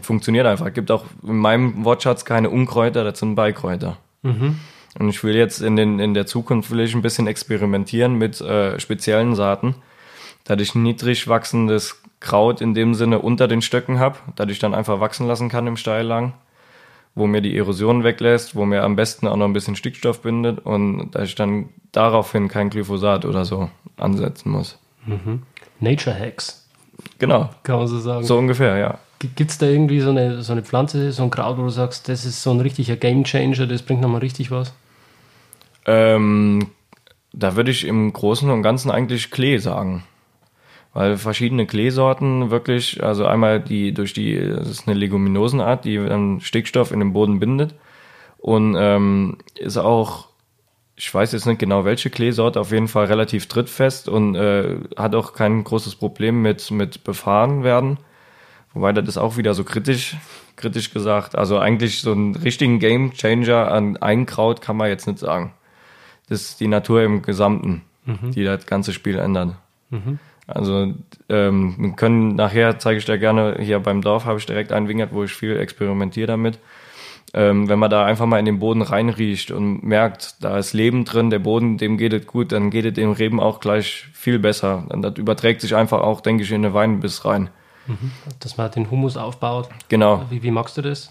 funktioniert einfach. Es gibt auch in meinem Wortschatz keine Unkräuter, das sind Beikräuter. Mhm. Und ich will jetzt in, den, in der Zukunft will ich ein bisschen experimentieren mit äh, speziellen Saaten, dass ich niedrig wachsendes Kraut in dem Sinne unter den Stöcken habe, dass ich dann einfach wachsen lassen kann im Steillang, wo mir die Erosion weglässt, wo mir am besten auch noch ein bisschen Stickstoff bindet und dass ich dann daraufhin kein Glyphosat oder so ansetzen muss. Mhm. Nature Hacks. Genau. Kann man so sagen. So ungefähr, ja. Gibt es da irgendwie so eine, so eine Pflanze, so ein Kraut, wo du sagst, das ist so ein richtiger Game Changer, das bringt nochmal richtig was? Ähm, da würde ich im Großen und Ganzen eigentlich Klee sagen. Weil verschiedene Kleesorten wirklich, also einmal die durch die, das ist eine Leguminosenart, die dann Stickstoff in den Boden bindet und ähm, ist auch ich weiß jetzt nicht genau welche Kleesorte, auf jeden Fall relativ trittfest und äh, hat auch kein großes Problem mit, mit befahren werden. Wobei das ist auch wieder so kritisch, kritisch gesagt. Also eigentlich so einen richtigen Game Changer an ein Kraut kann man jetzt nicht sagen. Ist die Natur im Gesamten, mhm. die das ganze Spiel ändert. Mhm. Also ähm, wir können nachher zeige ich dir gerne hier beim Dorf habe ich direkt einen Wingert, wo ich viel experimentiere damit ähm, wenn man da einfach mal in den Boden reinriecht und merkt, da ist Leben drin, der Boden, dem geht es gut, dann geht es dem Reben auch gleich viel besser. Und das überträgt sich einfach auch, denke ich, in den Weinbiss rein. Mhm. Dass man den Humus aufbaut. Genau. Wie, wie magst du das?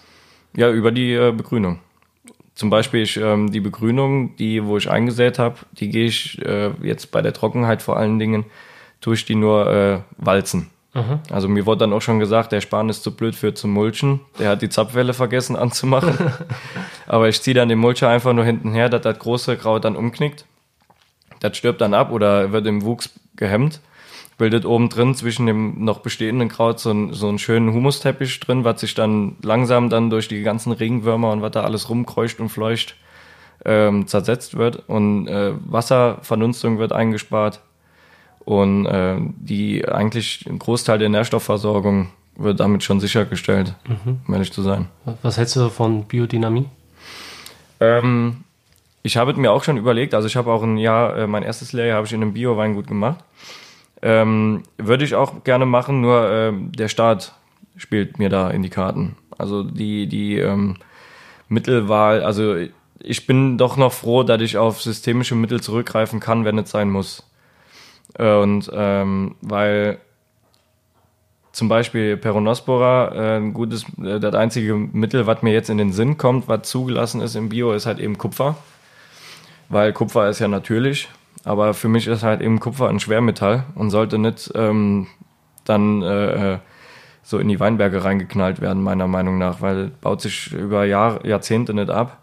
Ja, über die äh, Begrünung. Zum Beispiel ich, ähm, die Begrünung, die, wo ich eingesät habe, die gehe ich äh, jetzt bei der Trockenheit vor allen Dingen, tue ich die nur äh, walzen. Also mir wurde dann auch schon gesagt, der Span ist zu blöd für zum Mulchen. Der hat die Zapfwelle vergessen anzumachen. *laughs* Aber ich ziehe dann den Mulcher einfach nur hinten her, dass das große Kraut dann umknickt. Das stirbt dann ab oder wird im Wuchs gehemmt. Bildet oben drin zwischen dem noch bestehenden Kraut so, ein, so einen schönen Humusteppich drin, was sich dann langsam dann durch die ganzen Regenwürmer und was da alles rumkreucht und fleucht ähm, zersetzt wird. Und äh, Wasserverdunstung wird eingespart und äh, die eigentlich ein Großteil der Nährstoffversorgung wird damit schon sichergestellt, um ehrlich zu sein. Was hältst du von Biodynamie? Ähm, ich habe mir auch schon überlegt, also ich habe auch ein Jahr, äh, mein erstes Lehrjahr habe ich in einem Bio-Weingut gemacht. Ähm, würde ich auch gerne machen, nur ähm, der Staat spielt mir da in die Karten. Also die, die ähm, Mittelwahl, also ich bin doch noch froh, dass ich auf systemische Mittel zurückgreifen kann, wenn es sein muss. Äh, Und ähm, weil zum Beispiel Peronospora, äh, ein gutes, äh, das einzige Mittel, was mir jetzt in den Sinn kommt, was zugelassen ist im Bio, ist halt eben Kupfer. Weil Kupfer ist ja natürlich, aber für mich ist halt eben Kupfer ein Schwermetall und sollte nicht ähm, dann äh, äh, so in die Weinberge reingeknallt werden, meiner Meinung nach, weil baut sich über Jahr, Jahrzehnte nicht ab.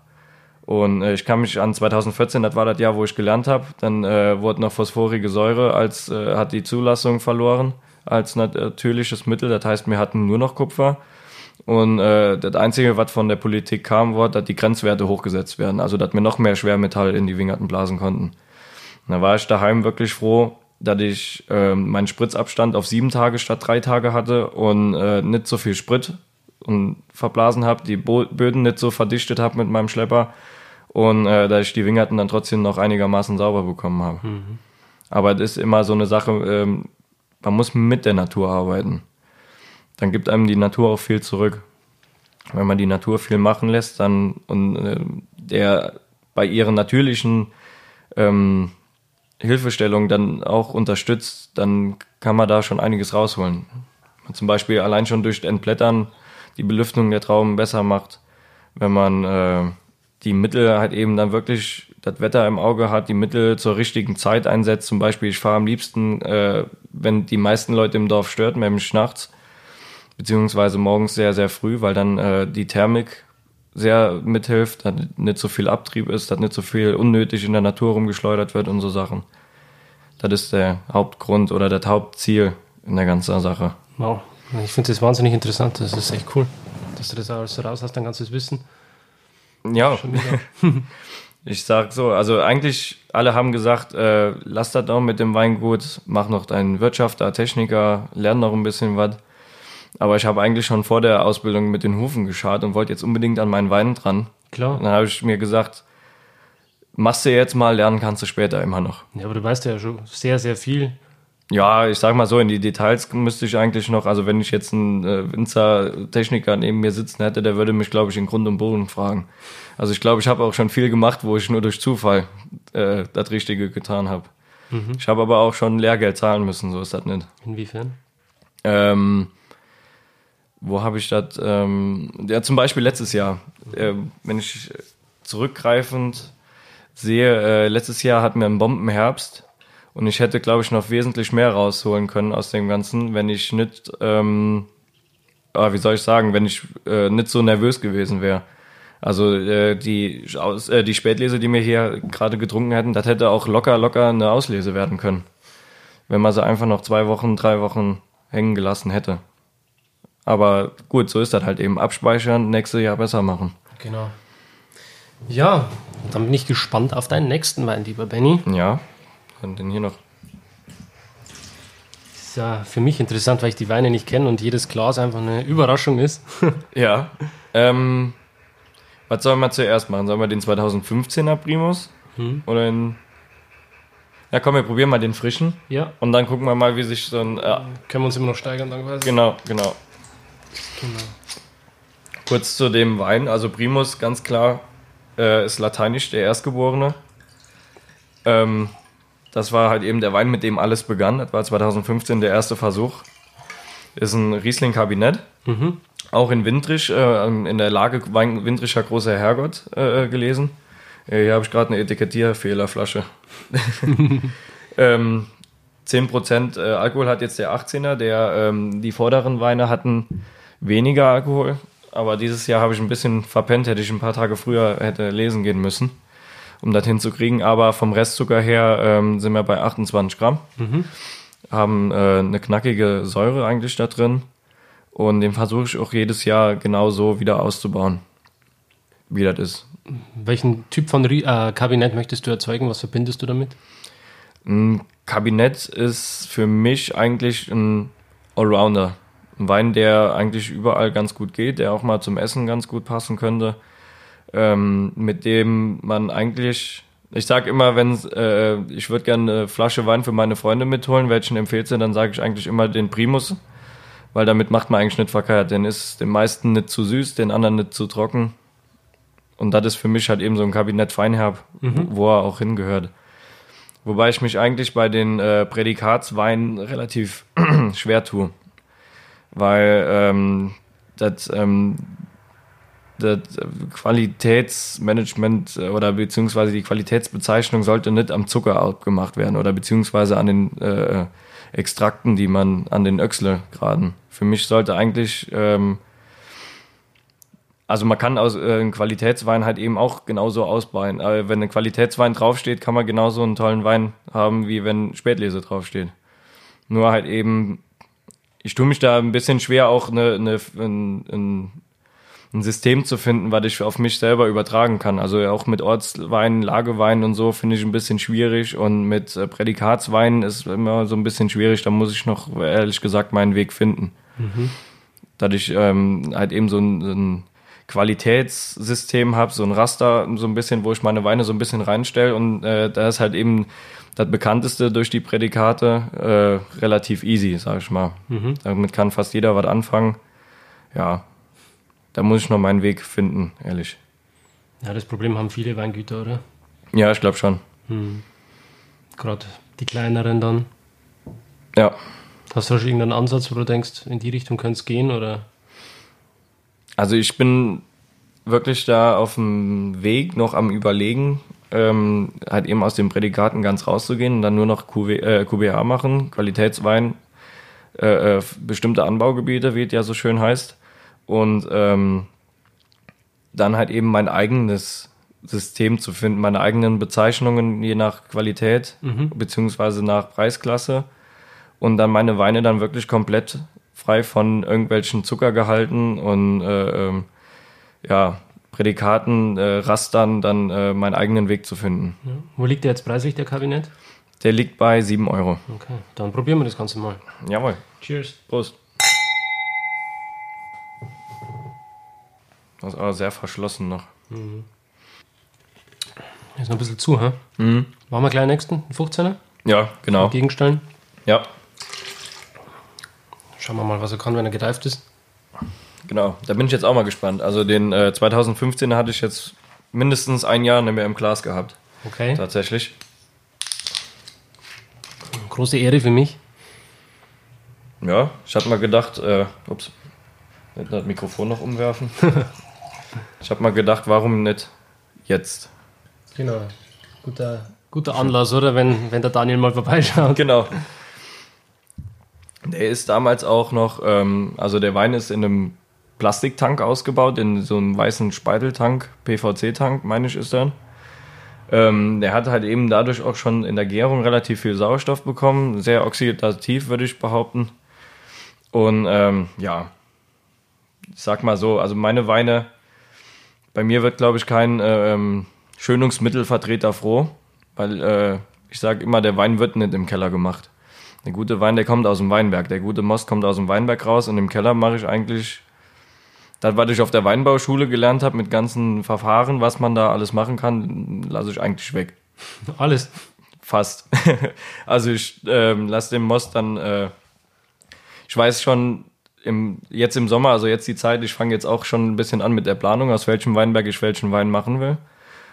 Und äh, ich kann mich an 2014, das war das Jahr, wo ich gelernt habe, dann äh, wurde noch phosphorige Säure als äh, hat die Zulassung verloren als nat- natürliches Mittel. Das heißt, wir hatten nur noch Kupfer. Und äh, das Einzige, was von der Politik kam, war, dass die Grenzwerte hochgesetzt werden. Also, dass wir noch mehr Schwermetall in die Wingerten blasen konnten. Und da war ich daheim wirklich froh, dass ich ähm, meinen Spritzabstand auf sieben Tage statt drei Tage hatte und äh, nicht so viel Sprit und verblasen habe, die Bo Böden nicht so verdichtet habe mit meinem Schlepper und äh, dass ich die Wingerten dann trotzdem noch einigermaßen sauber bekommen habe. Aber das ist immer so eine Sache, ähm, man muss mit der Natur arbeiten. Dann gibt einem die Natur auch viel zurück. Wenn man die Natur viel machen lässt, dann und äh, der bei ihren natürlichen ähm, Hilfestellung dann auch unterstützt, dann kann man da schon einiges rausholen. Zum Beispiel allein schon durch Entblättern die Belüftung der Trauben besser macht, wenn man äh, die Mittel halt eben dann wirklich das Wetter im Auge hat, die Mittel zur richtigen Zeit einsetzt. Zum Beispiel, ich fahre am liebsten, äh, wenn die meisten Leute im Dorf stört, nämlich nachts, beziehungsweise morgens sehr, sehr früh, weil dann äh, die Thermik sehr mithilft, dass nicht so viel Abtrieb ist, dass nicht so viel unnötig in der Natur rumgeschleudert wird und so Sachen. Das ist der Hauptgrund oder das Hauptziel in der ganzen Sache. Wow. Ich finde das wahnsinnig interessant. Das ist echt cool, dass du das alles raus hast, dein ganzes Wissen. Ja, *laughs* ich sag so, also eigentlich alle haben gesagt, äh, lass das doch mit dem Weingut, mach noch deinen Wirtschafter, Techniker, lern noch ein bisschen was. Aber ich habe eigentlich schon vor der Ausbildung mit den Hufen geschart und wollte jetzt unbedingt an meinen Wein dran. Klar. Dann habe ich mir gesagt, machst du jetzt mal, lernen kannst du später immer noch. Ja, aber du weißt ja schon sehr, sehr viel. Ja, ich sag mal so, in die Details müsste ich eigentlich noch, also wenn ich jetzt einen äh, Winzer-Techniker neben mir sitzen hätte, der würde mich, glaube ich, in Grund und Boden fragen. Also ich glaube, ich habe auch schon viel gemacht, wo ich nur durch Zufall äh, das Richtige getan habe. Ich habe aber auch schon Lehrgeld zahlen müssen, so ist das nicht. Inwiefern? Ähm, wo habe ich das? Ähm, ja, zum Beispiel letztes Jahr. Äh, wenn ich zurückgreifend sehe, äh, letztes Jahr hatten wir einen Bombenherbst und ich hätte, glaube ich, noch wesentlich mehr rausholen können aus dem Ganzen, wenn ich nicht, ähm, ah, wie soll ich sagen, wenn ich äh, nicht so nervös gewesen wäre. Also äh, die, aus, äh, die Spätlese, die wir hier gerade getrunken hätten, das hätte auch locker, locker eine Auslese werden können. Wenn man sie einfach noch zwei Wochen, drei Wochen hängen gelassen hätte. Aber gut, so ist das halt eben. Abspeichern, nächstes Jahr besser machen. Genau. Ja, dann bin ich gespannt auf deinen nächsten Wein, lieber Benny. Ja. Und den hier noch. Ist ja für mich interessant, weil ich die Weine nicht kenne und jedes Glas einfach eine Überraschung ist. *laughs* Ja. Ähm, was sollen wir zuerst machen? Sollen wir den 2015er Primus? Oder den. Ja, komm, wir probieren mal den frischen. ja, Und dann gucken wir mal, wie sich so ein. Ja, können wir uns immer noch steigern, dann quasi. genau, genau. Genau. Kurz zu dem Wein. Also Primus, ganz klar, äh, ist lateinisch der Erstgeborene. Ähm, das war halt eben der Wein, mit dem alles begann. Das war 2015 der erste Versuch. Ist ein Riesling-Kabinett. Auch in Windrich, äh, in der Lage Wein, Windricher Großer Herrgott äh, gelesen. Äh, hier habe ich gerade eine Etikettierfehlerflasche. *laughs* ähm, 10% äh, Alkohol hat jetzt der 18er. Der, ähm, die vorderen Weine hatten weniger Alkohol. Aber dieses Jahr habe ich ein bisschen verpennt, hätte ich ein paar Tage früher hätte lesen gehen müssen, um das hinzukriegen. Aber vom Restzucker her ähm, sind wir bei 28 Gramm. Mhm. Haben äh, eine knackige Säure eigentlich da drin. Und den versuche ich auch jedes Jahr genau so wieder auszubauen, wie das ist. Welchen Typ von äh, Kabinett möchtest du erzeugen? Was verbindest du damit? Ein Kabinett ist für mich eigentlich ein Allrounder. Ein Wein, der eigentlich überall ganz gut geht, der auch mal zum Essen ganz gut passen könnte. Ähm, mit dem man eigentlich, ich sage immer, wenn äh, ich würde gerne eine Flasche Wein für meine Freunde mitholen, welchen empfehlt sie, dann sage ich eigentlich immer den Primus, weil damit macht man eigentlich nicht verkehrt. Den ist den meisten nicht zu süß, den anderen nicht zu trocken. Und das ist für mich halt eben so ein Kabinett Feinherb, mhm. wo er auch hingehört. Wobei ich mich eigentlich bei den äh, Prädikatsweinen relativ *clears throat* schwer tue. Weil ähm, das, ähm, das Qualitätsmanagement äh, oder beziehungsweise die Qualitätsbezeichnung sollte nicht am Zucker abgemacht werden oder beziehungsweise an den äh, Extrakten, die man an den Öchsle graden. Für mich sollte eigentlich ähm, also man kann aus äh, Qualitätswein halt eben auch genauso ausbauen. Aber wenn ein Qualitätswein draufsteht, kann man genauso einen tollen Wein haben, wie wenn Spätlese draufsteht. Nur halt eben, ich tue mich da ein bisschen schwer, auch eine, eine, ein, ein, ein System zu finden, was ich auf mich selber übertragen kann. Also auch mit Ortsweinen, Lageweinen und so finde ich ein bisschen schwierig und mit äh, Prädikatsweinen ist immer so ein bisschen schwierig. Da muss ich noch ehrlich gesagt meinen Weg finden. Mhm. Dass ich ähm, halt eben so ein, so ein Qualitätssystem habe, so ein Raster, so ein bisschen, wo ich meine Weine so ein bisschen reinstelle und äh, da ist halt eben das bekannteste durch die Prädikate äh, relativ easy, sag ich mal. Mhm. Damit kann fast jeder was anfangen. Ja, da muss ich noch meinen Weg finden, ehrlich. Ja, das Problem haben viele Weingüter, oder? Ja, ich glaube schon. Hm. Gerade die kleineren dann. Ja. Hast du schon irgendeinen Ansatz, wo du denkst, in die Richtung könnte es gehen, oder? Also ich bin wirklich da auf dem Weg noch am Überlegen, ähm, halt eben aus den Prädikaten ganz rauszugehen und dann nur noch QW, äh, QBH machen, Qualitätswein, äh, äh, bestimmte Anbaugebiete, wie es ja so schön heißt. Und ähm, dann halt eben mein eigenes System zu finden, meine eigenen Bezeichnungen je nach Qualität mhm. beziehungsweise nach Preisklasse und dann meine Weine dann wirklich komplett frei von irgendwelchen Zuckergehalten und äh, ähm, ja, Prädikaten, äh, Rastern, dann äh, meinen eigenen Weg zu finden. Ja. Wo liegt der jetzt preislich, der Kabinett? Der liegt bei 7 Euro. Okay, dann probieren wir das Ganze mal. Jawohl. Cheers. Prost. Das ist aber sehr verschlossen noch. Mhm. Ist noch ein bisschen zu, hä? Mhm. Machen wir gleich den nächsten, 15er? Ja, genau. Gegenstellen? Ja. Schauen wir mal, was er kann, wenn er gedeift ist. Genau, da bin ich jetzt auch mal gespannt. Also den äh, 2015 hatte ich jetzt mindestens ein Jahr nicht mehr im Glas gehabt. Okay. Tatsächlich. Große Ehre für mich. Ja, ich hatte mal gedacht, äh, ups, nicht das Mikrofon noch umwerfen. *laughs* ich habe mal gedacht, warum nicht jetzt? Genau. Guter, guter Anlass, oder? Wenn, wenn der Daniel mal vorbeischaut. Genau. Der ist damals auch noch, ähm, also der Wein ist in einem Plastiktank ausgebaut, in so einem weißen Speiteltank, PVC-Tank, meine ich, ist der. Ähm, der hat halt eben dadurch auch schon in der Gärung relativ viel Sauerstoff bekommen, sehr oxidativ, würde ich behaupten. Und ähm, ja, ich sag mal so, also meine Weine, bei mir wird, glaube ich, kein äh, ähm, Schönungsmittelvertreter froh, weil äh, ich sage immer, der Wein wird nicht im Keller gemacht. Der gute Wein, der kommt aus dem Weinberg. Der gute Most kommt aus dem Weinberg raus und im Keller mache ich eigentlich das, was ich auf der Weinbauschule gelernt habe mit ganzen Verfahren, was man da alles machen kann, lasse ich eigentlich weg. Alles? Fast. *laughs* also ich ähm, lasse den Most dann, äh, ich weiß schon, im, jetzt im Sommer, also jetzt die Zeit, ich fange jetzt auch schon ein bisschen an mit der Planung, aus welchem Weinberg ich welchen Wein machen will.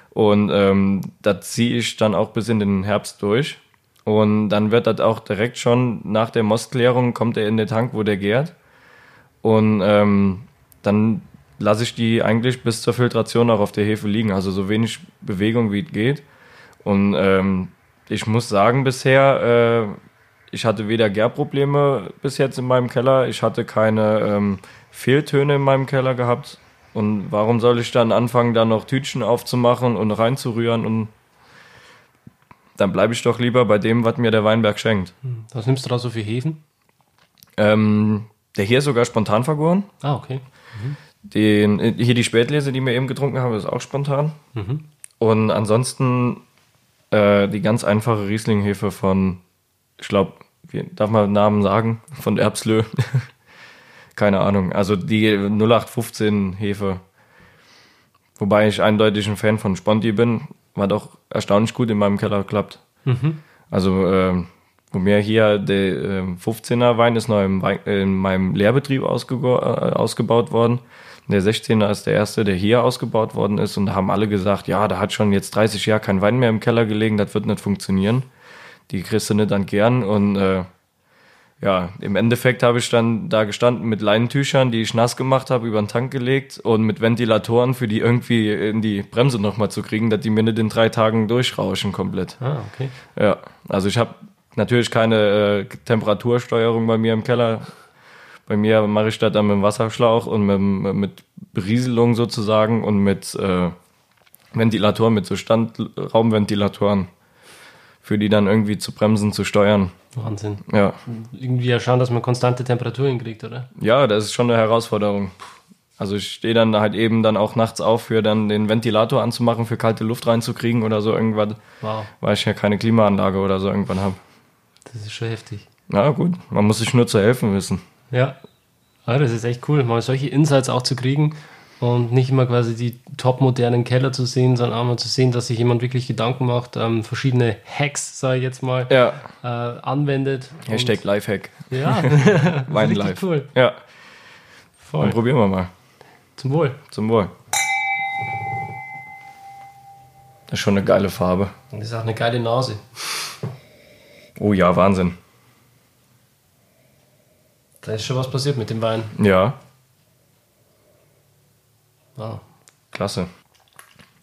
Und ähm, das ziehe ich dann auch bis in den Herbst durch. Und dann wird das auch direkt schon nach der Mostklärung kommt er in den Tank, wo der gärt. Und ähm, dann lasse ich die eigentlich bis zur Filtration auch auf der Hefe liegen. Also so wenig Bewegung wie es geht. Und ähm, ich muss sagen, bisher, äh, ich hatte weder Gärprobleme bis jetzt in meinem Keller, ich hatte keine ähm, Fehltöne in meinem Keller gehabt. Und warum soll ich dann anfangen, da noch Tütchen aufzumachen und reinzurühren und dann bleibe ich doch lieber bei dem, was mir der Weinberg schenkt. Was nimmst du da so für Hefen? Ähm, der hier ist sogar spontan vergoren. Ah, okay. Den, hier die Spätlese, die wir eben getrunken haben, ist auch spontan. Und ansonsten äh, die ganz einfache Riesling-Hefe von, ich glaube, darf man Namen sagen? Von Erbslö. *laughs* Keine Ahnung. Also die 0815 Hefe. Wobei ich eindeutig ein Fan von Sponti bin, war doch erstaunlich gut in meinem Keller klappt. Also, ähm, wo mir hier der ähm, 15er Wein ist noch im Wein, in meinem Lehrbetrieb äh, ausgebaut worden. Der 16er ist der erste, der hier ausgebaut worden ist. Und da haben alle gesagt, ja, da hat schon jetzt 30 Jahre kein Wein mehr im Keller gelegen, das wird nicht funktionieren. Die kriegst du nicht dann gern. Und äh, ja, im Endeffekt habe ich dann da gestanden mit Leinentüchern, die ich nass gemacht habe, über den Tank gelegt und mit Ventilatoren für die irgendwie in die Bremse nochmal zu kriegen, dass die mir nicht in drei Tagen durchrauschen komplett. Ah, okay. Ja, also ich habe natürlich keine äh, Temperatursteuerung bei mir im Keller. Bei mir mache ich das dann mit dem Wasserschlauch und mit, mit Berieselung sozusagen und mit äh, Ventilatoren, mit so Standraumventilatoren, für die dann irgendwie zu bremsen, zu steuern. Wahnsinn. Ja, Irgendwie ja schauen, dass man konstante Temperatur hinkriegt, oder? ja, das ist schon eine Herausforderung. Also ich stehe dann halt eben dann auch nachts auf, für dann den Ventilator anzumachen, für kalte Luft reinzukriegen oder so irgendwas, Wow, weil ich ja keine Klimaanlage oder so irgendwann habe. das ist schon heftig. Na gut, man muss sich nur zu helfen wissen. Ja. ja, das ist echt cool, mal solche Insights auch zu kriegen und nicht immer quasi die top-modernen Keller zu sehen, sondern auch mal zu sehen, dass sich jemand wirklich Gedanken macht, ähm, verschiedene Hacks, sage ich jetzt mal, Ja, äh, anwendet. Hashtag Lifehack. Ja, *laughs* *laughs* Wein richtig live. cool. Ja, Voll. dann probieren wir mal. Zum Wohl. Zum Wohl. Das ist schon eine geile Farbe. Und das ist auch eine geile Nase. Oh ja, Wahnsinn. Da ist schon was passiert mit dem Wein. Ja, Wow. klasse.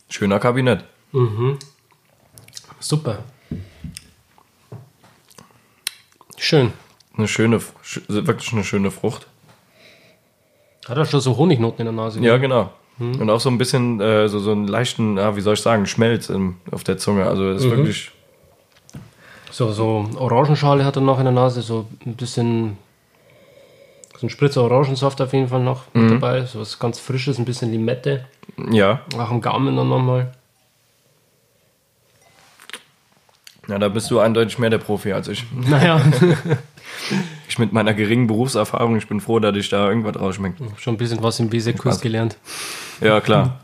Schöner Kabinett. Super. Schön. Eine schöne, sch- wirklich eine schöne Frucht. Hat er schon so Honignoten in der Nase? Ja, genau. Und auch so ein bisschen, äh, so, so einen leichten, ja, wie soll ich sagen, Schmelz im, auf der Zunge. Also das ist wirklich, So, so Orangenschale hat er noch in der Nase, so ein bisschen, so ein Spritzer Orangensaft auf jeden Fall noch mit dabei, so was ganz Frisches, ein bisschen Limette, ja. auch am Gaumen dann nochmal. Ja, da bist du eindeutig mehr der Profi als ich. *laughs* Naja, *laughs* Ich mit meiner geringen Berufserfahrung, ich bin froh, dass ich da irgendwas rausschmeckt. schon ein bisschen was im Basic-Kurs Spaß. gelernt. Ja, klar.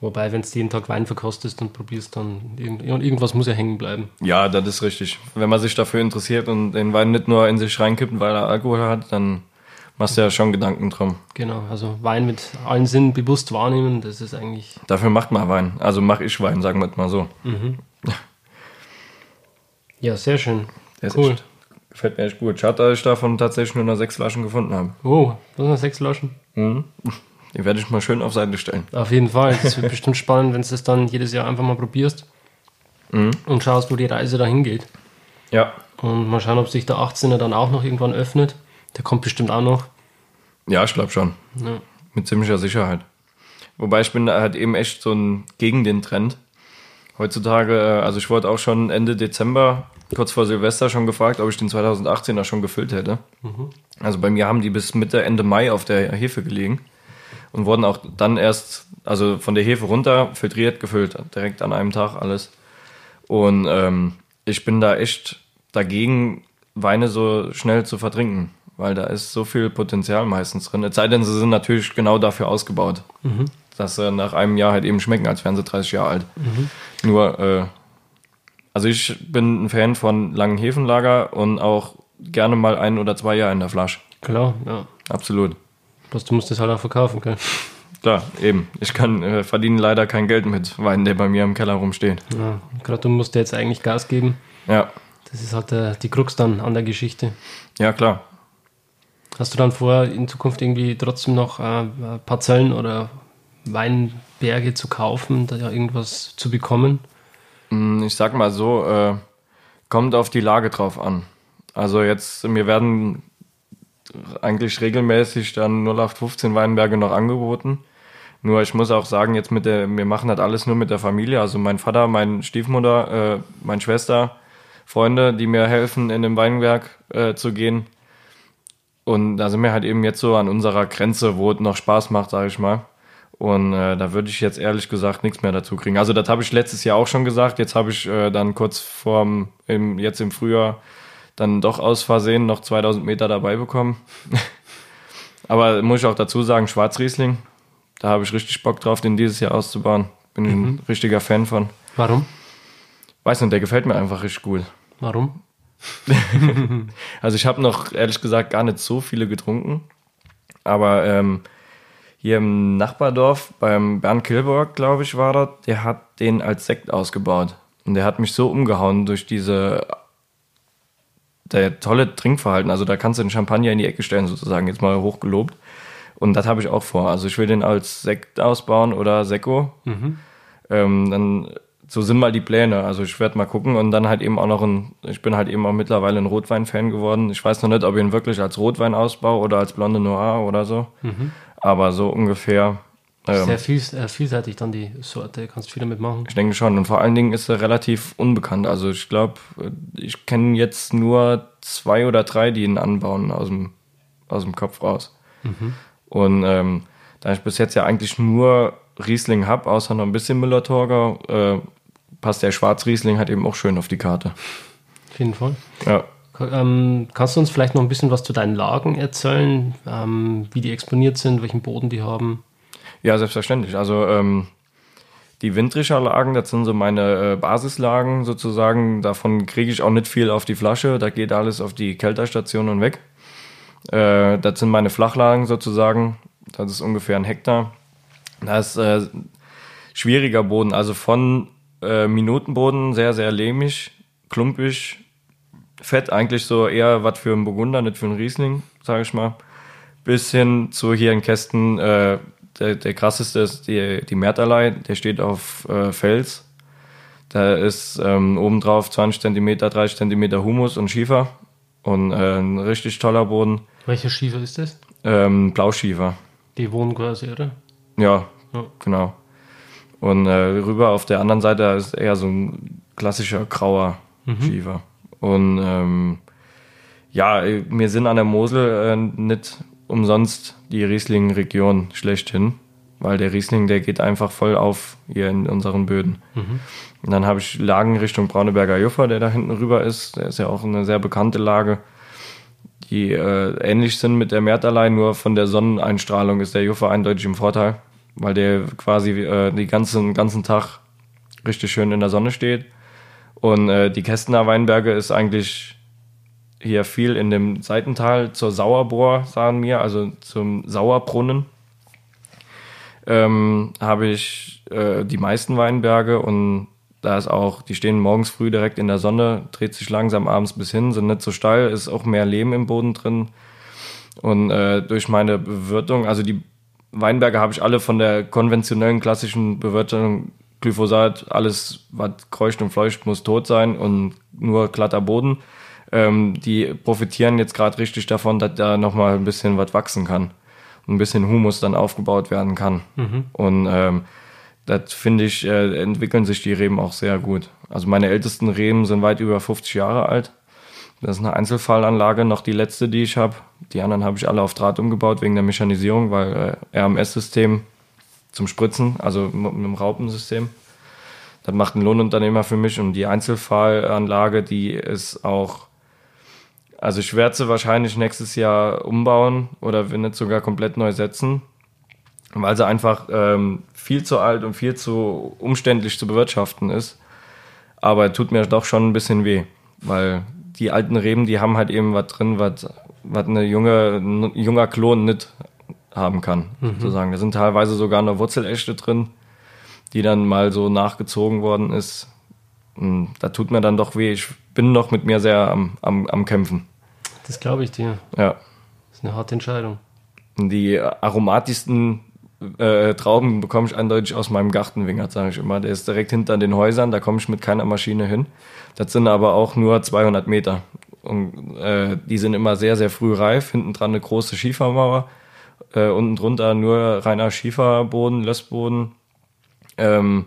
Wobei, wenn du jeden Tag Wein verkostest und probierst, dann irgend, irgendwas muss ja hängen bleiben. Ja, das ist richtig. Wenn man sich dafür interessiert und den Wein nicht nur in sich reinkippt, weil er Alkohol hat, dann machst du ja schon Gedanken drum. Genau, also Wein mit allen Sinnen bewusst wahrnehmen, das ist eigentlich Dafür macht man Wein. Also mach ich Wein, sagen wir es mal so. *laughs* Ja, sehr schön. Ist cool. echt, gefällt mir echt gut. Schade, dass ich davon tatsächlich nur noch sechs Flaschen gefunden habe. Oh, was noch sechs Flaschen? Die werde ich mal schön auf Seite stellen. Auf jeden Fall. Das wird bestimmt spannend, wenn du das dann jedes Jahr einfach mal probierst und schaust, wo die Reise dahin geht. Ja. Und mal schauen, ob sich der 18er dann auch noch irgendwann öffnet. Der kommt bestimmt auch noch. Ja, ich glaube schon. Ja. Mit ziemlicher Sicherheit. Wobei ich bin da halt eben echt so ein gegen den Trend. Heutzutage, äh, also ich wurde auch schon Ende Dezember, kurz vor Silvester, schon gefragt, ob ich den 2018er schon gefüllt hätte. Also bei mir haben die bis Mitte, Ende Mai auf der Hefe gelegen und wurden auch dann erst, also von der Hefe runter, filtriert, gefüllt, direkt an einem Tag alles. Und ähm, ich bin da echt dagegen, Weine so schnell zu vertrinken, weil da ist so viel Potenzial meistens drin. Es sei denn, sie sind natürlich genau dafür ausgebaut, dass sie nach einem Jahr halt eben schmecken, als wären sie 30 Jahre alt. Nur, äh, also ich bin ein Fan von langen Hefenlager und auch gerne mal ein oder zwei Jahre in der Flasche. Klar, ja. Absolut. Bloß du musst das halt auch verkaufen können. Klar, eben. Ich kann äh, verdiene leider kein Geld mit Wein, der bei mir im Keller rumsteht. Ja, Gerade du musst jetzt eigentlich Gas geben. Ja, Das ist halt der, die Krux dann an der Geschichte. ja klar. Hast du dann vor, in Zukunft irgendwie trotzdem noch äh, Parzellen oder Weinberge zu kaufen, da ja irgendwas zu bekommen? Mm, Ich sag mal so, äh, Kommt auf die Lage drauf an. Also jetzt, mir werden eigentlich regelmäßig dann 0815 Weinberge noch angeboten. Nur ich muss auch sagen, jetzt mit der, wir machen das alles nur mit der Familie. Also mein Vater, meine Stiefmutter, äh, meine Schwester, Freunde, die mir helfen, in den Weinberg äh, zu gehen. Und da sind wir halt eben jetzt so an unserer Grenze, wo es noch Spaß macht, sage ich mal. Und äh, da würde ich jetzt ehrlich gesagt nichts mehr dazu kriegen. Also das habe ich letztes Jahr auch schon gesagt. Jetzt habe ich äh, dann kurz vorm, im, jetzt im Frühjahr dann doch aus Versehen noch 2000 Meter dabei bekommen. *laughs* Aber muss ich auch dazu sagen, Schwarzriesling, da habe ich richtig Bock drauf, den dieses Jahr auszubauen. Bin mhm. ein richtiger Fan von. Warum? Weiß nicht, der gefällt mir einfach richtig gut. Warum? *laughs* *laughs* also ich habe noch ehrlich gesagt gar nicht so viele getrunken. Aber ähm, hier im Nachbardorf beim Bernd Kilborg, glaube ich, war das, der hat den als Sekt ausgebaut. Und der hat mich so umgehauen durch diese der tolle Trinkverhalten. Also da kannst du den Champagner in die Ecke stellen, sozusagen, jetzt mal hochgelobt. Und das habe ich auch vor. Also ich will den als Sekt ausbauen oder Sekko. Mhm. Ähm, dann so sind mal die Pläne. Also ich werde mal gucken und dann halt eben auch noch ein, ich bin halt eben auch mittlerweile ein Rotwein-Fan geworden. Ich weiß noch nicht, ob ich ihn wirklich als Rotwein ausbaue oder als Blonde Noir oder so. Mhm. Aber so ungefähr ähm, Sehr viel, äh, vielseitig dann die Sorte, kannst viel damit machen. Ich denke schon. Und vor allen Dingen ist er relativ unbekannt. Also ich glaube, äh, ich kenne jetzt nur zwei oder drei, die ihn anbauen aus dem, aus dem Kopf raus. Mhm. Und ähm, da ich bis jetzt ja eigentlich nur Riesling habe, außer noch ein bisschen Müller-Torgau, äh, passt der Schwarzriesling halt eben auch schön auf die Karte. Auf jeden Fall. Ja. Ähm, kannst du uns vielleicht noch ein bisschen was zu deinen Lagen erzählen, ähm, wie die exponiert sind, welchen Boden die haben? Ja, selbstverständlich. Also ähm, die Windrischer Lagen, das sind so meine äh, Basislagen sozusagen. Davon kriege ich auch nicht viel auf die Flasche. Da geht alles auf die Kälterstation und weg. Äh, das sind meine Flachlagen sozusagen. Das ist ungefähr ein Hektar. Das ist äh, schwieriger Boden, also von äh, Minutenboden, sehr, sehr lehmig, klumpig, fett, eigentlich so eher was für einen Burgunder, nicht für einen Riesling, sage ich mal, bis hin zu hier in Kästen äh, der, der krasseste ist die, die Merterlei, der steht auf äh, Fels. Da ist ähm, obendrauf 20 cm, 30 cm Humus und Schiefer und äh, ein richtig toller Boden. Welcher Schiefer ist das? Ähm, Blauschiefer. Die wohnen quasi, oder? Ja, ja. genau. Und äh, rüber auf der anderen Seite ist eher so ein klassischer grauer mhm. Schiefer. Und ähm, ja, wir sind an der Mosel äh, nicht umsonst die Riesling-Region schlechthin, weil der Riesling, der geht einfach voll auf hier in unseren Böden. Mhm. Und dann habe ich Lagen Richtung Brauneberger Juffer, der da hinten rüber ist. Der ist ja auch eine sehr bekannte Lage, die äh, ähnlich sind mit der Merterlei, nur von der Sonneneinstrahlung ist der Juffer eindeutig im Vorteil, weil der quasi äh, den ganzen, ganzen Tag richtig schön in der Sonne steht. Und äh, die Kästener Weinberge ist eigentlich hier viel in dem Seitental zur Sauerbohr, sagen wir, also zum Sauerbrunnen. Ähm, habe ich äh, die meisten Weinberge und da ist auch, die stehen morgens früh direkt in der Sonne, dreht sich langsam abends bis hin, sind nicht so steil, ist auch mehr Lehm im Boden drin. Und äh, durch meine Bewirtung, also die Weinberge habe ich alle von der konventionellen klassischen Bewirtung Glyphosat, alles, was kreucht und fleucht, muss tot sein und nur glatter Boden ähm, die profitieren jetzt gerade richtig davon, dass da nochmal ein bisschen was wachsen kann. Ein bisschen Humus dann aufgebaut werden kann. Mhm. Und ähm, das finde ich, äh, entwickeln sich die Reben auch sehr gut. Also meine ältesten Reben sind weit über 50 Jahre alt. Das ist eine Einzelfallanlage, noch die letzte, die ich habe. Die anderen habe ich alle auf Draht umgebaut wegen der Mechanisierung, weil äh, RMS-System zum Spritzen, also mit einem Raupensystem. Das macht ein Lohnunternehmer für mich und die Einzelfallanlage, die ist auch also ich werde sie wahrscheinlich nächstes Jahr umbauen oder wenn nicht sogar komplett neu setzen, weil sie einfach ähm, viel zu alt und viel zu umständlich zu bewirtschaften ist. Aber tut mir doch schon ein bisschen weh, weil die alten Reben, die haben halt eben was drin, was, eine junge, ein junger Klon nicht haben kann, mhm. sozusagen. Da sind teilweise sogar noch Wurzelechte drin, die dann mal so nachgezogen worden ist. Und da tut mir dann doch weh. Ich bin noch mit mir sehr am, am, am Kämpfen. Das glaube ich dir. Ja. Das ist eine harte Entscheidung. Die aromatischsten äh, Trauben bekomme ich eindeutig aus meinem Gartenwingert, sage ich immer. Der ist direkt hinter den Häusern, da komme ich mit keiner Maschine hin. Das sind aber auch nur 200 Meter. Und äh, die sind immer sehr, sehr früh reif. Hinten dran eine große Schiefermauer. Äh, unten drunter nur reiner Schieferboden, Lössboden. Ähm,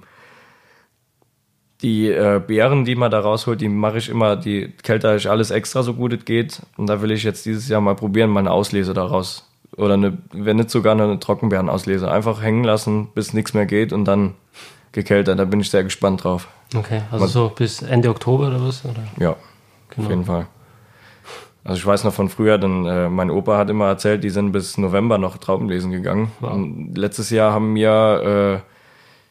die äh, Beeren, die man da rausholt, die mache ich immer, die kälter ich alles extra, so gut es geht. Und da will ich jetzt dieses Jahr mal probieren, meine Auslese daraus. Oder eine, wenn nicht sogar eine Trockenbeerenauslese. Einfach hängen lassen, bis nichts mehr geht und dann gekältert. Da bin ich sehr gespannt drauf. Okay, also man, so bis Ende Oktober oder was? Oder? Ja, genau. auf jeden Fall. Also ich weiß noch von früher, denn äh, mein Opa hat immer erzählt, die sind bis November noch Traubenlesen gegangen. Wow. Und letztes Jahr haben wir äh,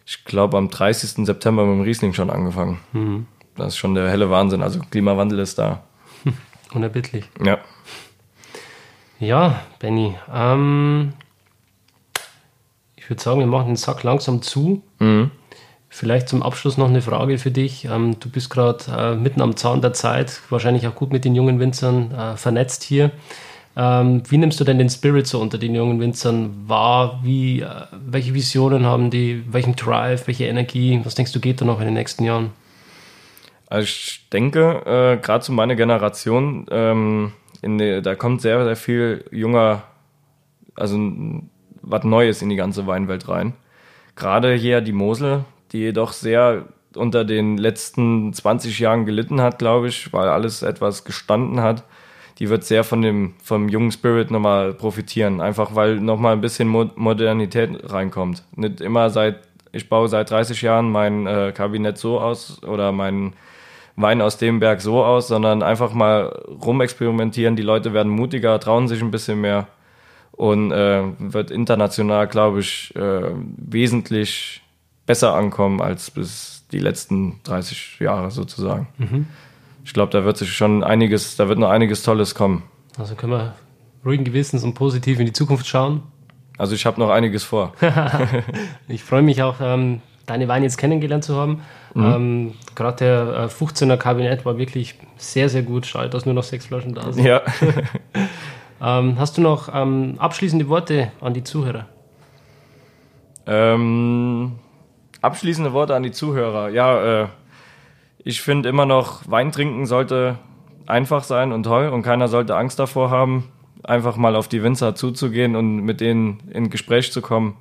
ich glaube, am 30. September mit dem Riesling schon angefangen. Mhm. Das ist schon der helle Wahnsinn. Also Klimawandel ist da. *laughs* Unerbittlich. Ja. Ja, Benny. Ähm, ich würde sagen, wir machen den Sack langsam zu. Mhm. Vielleicht zum Abschluss noch eine Frage für dich. Ähm, du bist gerade äh, mitten am Zahn der Zeit, wahrscheinlich auch gut mit den jungen Winzern äh, vernetzt hier. Ähm, wie nimmst du denn den Spirit so unter den jungen Winzern wahr? Wie, äh, welche Visionen haben die? Welchen Drive? Welche Energie? Was denkst du, geht da noch in den nächsten Jahren? Also ich denke, äh, gerade zu meiner Generation, ähm, die, da kommt sehr, sehr viel junger, also was Neues in die ganze Weinwelt rein. Gerade hier die Mosel, die jedoch sehr unter den letzten 20 Jahren gelitten hat, glaube ich, weil alles etwas gestanden hat die wird sehr von dem vom jungen Spirit nochmal profitieren, einfach weil nochmal ein bisschen Modernität reinkommt. Nicht immer seit ich baue seit 30 Jahren mein äh, Kabinett so aus oder mein Wein aus dem Berg so aus, sondern einfach mal rumexperimentieren. Die Leute werden mutiger, trauen sich ein bisschen mehr und äh, wird international, glaube ich, äh, wesentlich besser ankommen als bis die letzten 30 Jahre sozusagen. Mhm ich glaube, da wird sich schon einiges, da wird noch einiges Tolles kommen. Also können wir ruhigen Gewissens und positiv in die Zukunft schauen. Also ich habe noch einiges vor. *laughs* ich freue mich auch, ähm, deine Weine jetzt kennengelernt zu haben. Mhm. Ähm, Gerade der äh, 15er Kabinett war wirklich sehr, sehr gut. Schade, dass nur noch sechs Flaschen da sind. Ja. *laughs* ähm, hast du noch ähm, abschließende Worte an die Zuhörer? Ähm, abschließende Worte an die Zuhörer. Ja, äh, ich finde immer noch, Wein trinken sollte einfach sein und toll und keiner sollte Angst davor haben, einfach mal auf die Winzer zuzugehen und mit denen in Gespräch zu kommen.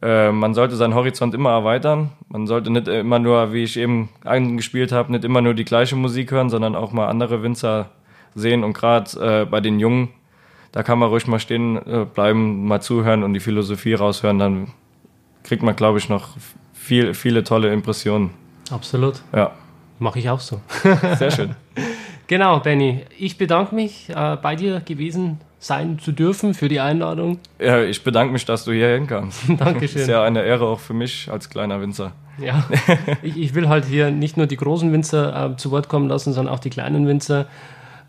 Äh, man sollte seinen Horizont immer erweitern. Man sollte nicht immer nur, wie ich eben angespielt habe, nicht immer nur die gleiche Musik hören, sondern auch mal andere Winzer sehen. Und gerade äh, bei den Jungen, da kann man ruhig mal stehen äh, bleiben, mal zuhören und die Philosophie raushören. Dann kriegt man, glaube ich, noch viel, viele tolle Impressionen. Absolut. Ja. Mache ich auch so. Sehr schön. *laughs* genau, Benny. Ich bedanke mich, äh, bei dir gewesen sein zu dürfen für die Einladung. Ja, ich bedanke mich, dass du hier hinkamst. *laughs* Dankeschön. Das ist ja eine Ehre auch für mich als kleiner Winzer. Ja, *laughs* ich, ich will halt hier nicht nur die großen Winzer äh, zu Wort kommen lassen, sondern auch die kleinen Winzer.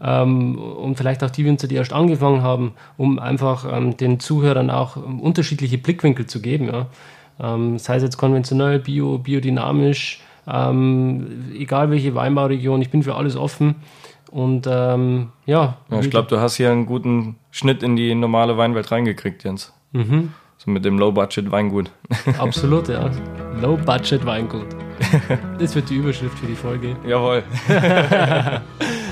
Ähm, und vielleicht auch die Winzer, die erst angefangen haben, um einfach ähm, den Zuhörern auch ähm, unterschiedliche Blickwinkel zu geben. Ja. Ähm, sei es jetzt konventionell, bio, biodynamisch, ähm, egal welche Weinbauregion, ich bin für alles offen. Und ähm, ja. ja ich glaube, du hast hier einen guten Schnitt in die normale Weinwelt reingekriegt, Jens. Mhm. So mit dem Low-Budget-Weingut. *laughs* Absolut, ja. Low-Budget-Weingut. *laughs* Das wird die Überschrift für die Folge. Jawohl. *laughs*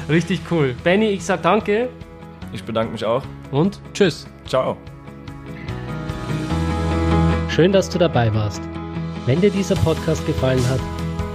Richtig cool. Benny, ich sag danke. Ich bedanke mich auch. Und tschüss. Ciao. Schön, dass du dabei warst. Wenn dir dieser Podcast gefallen hat,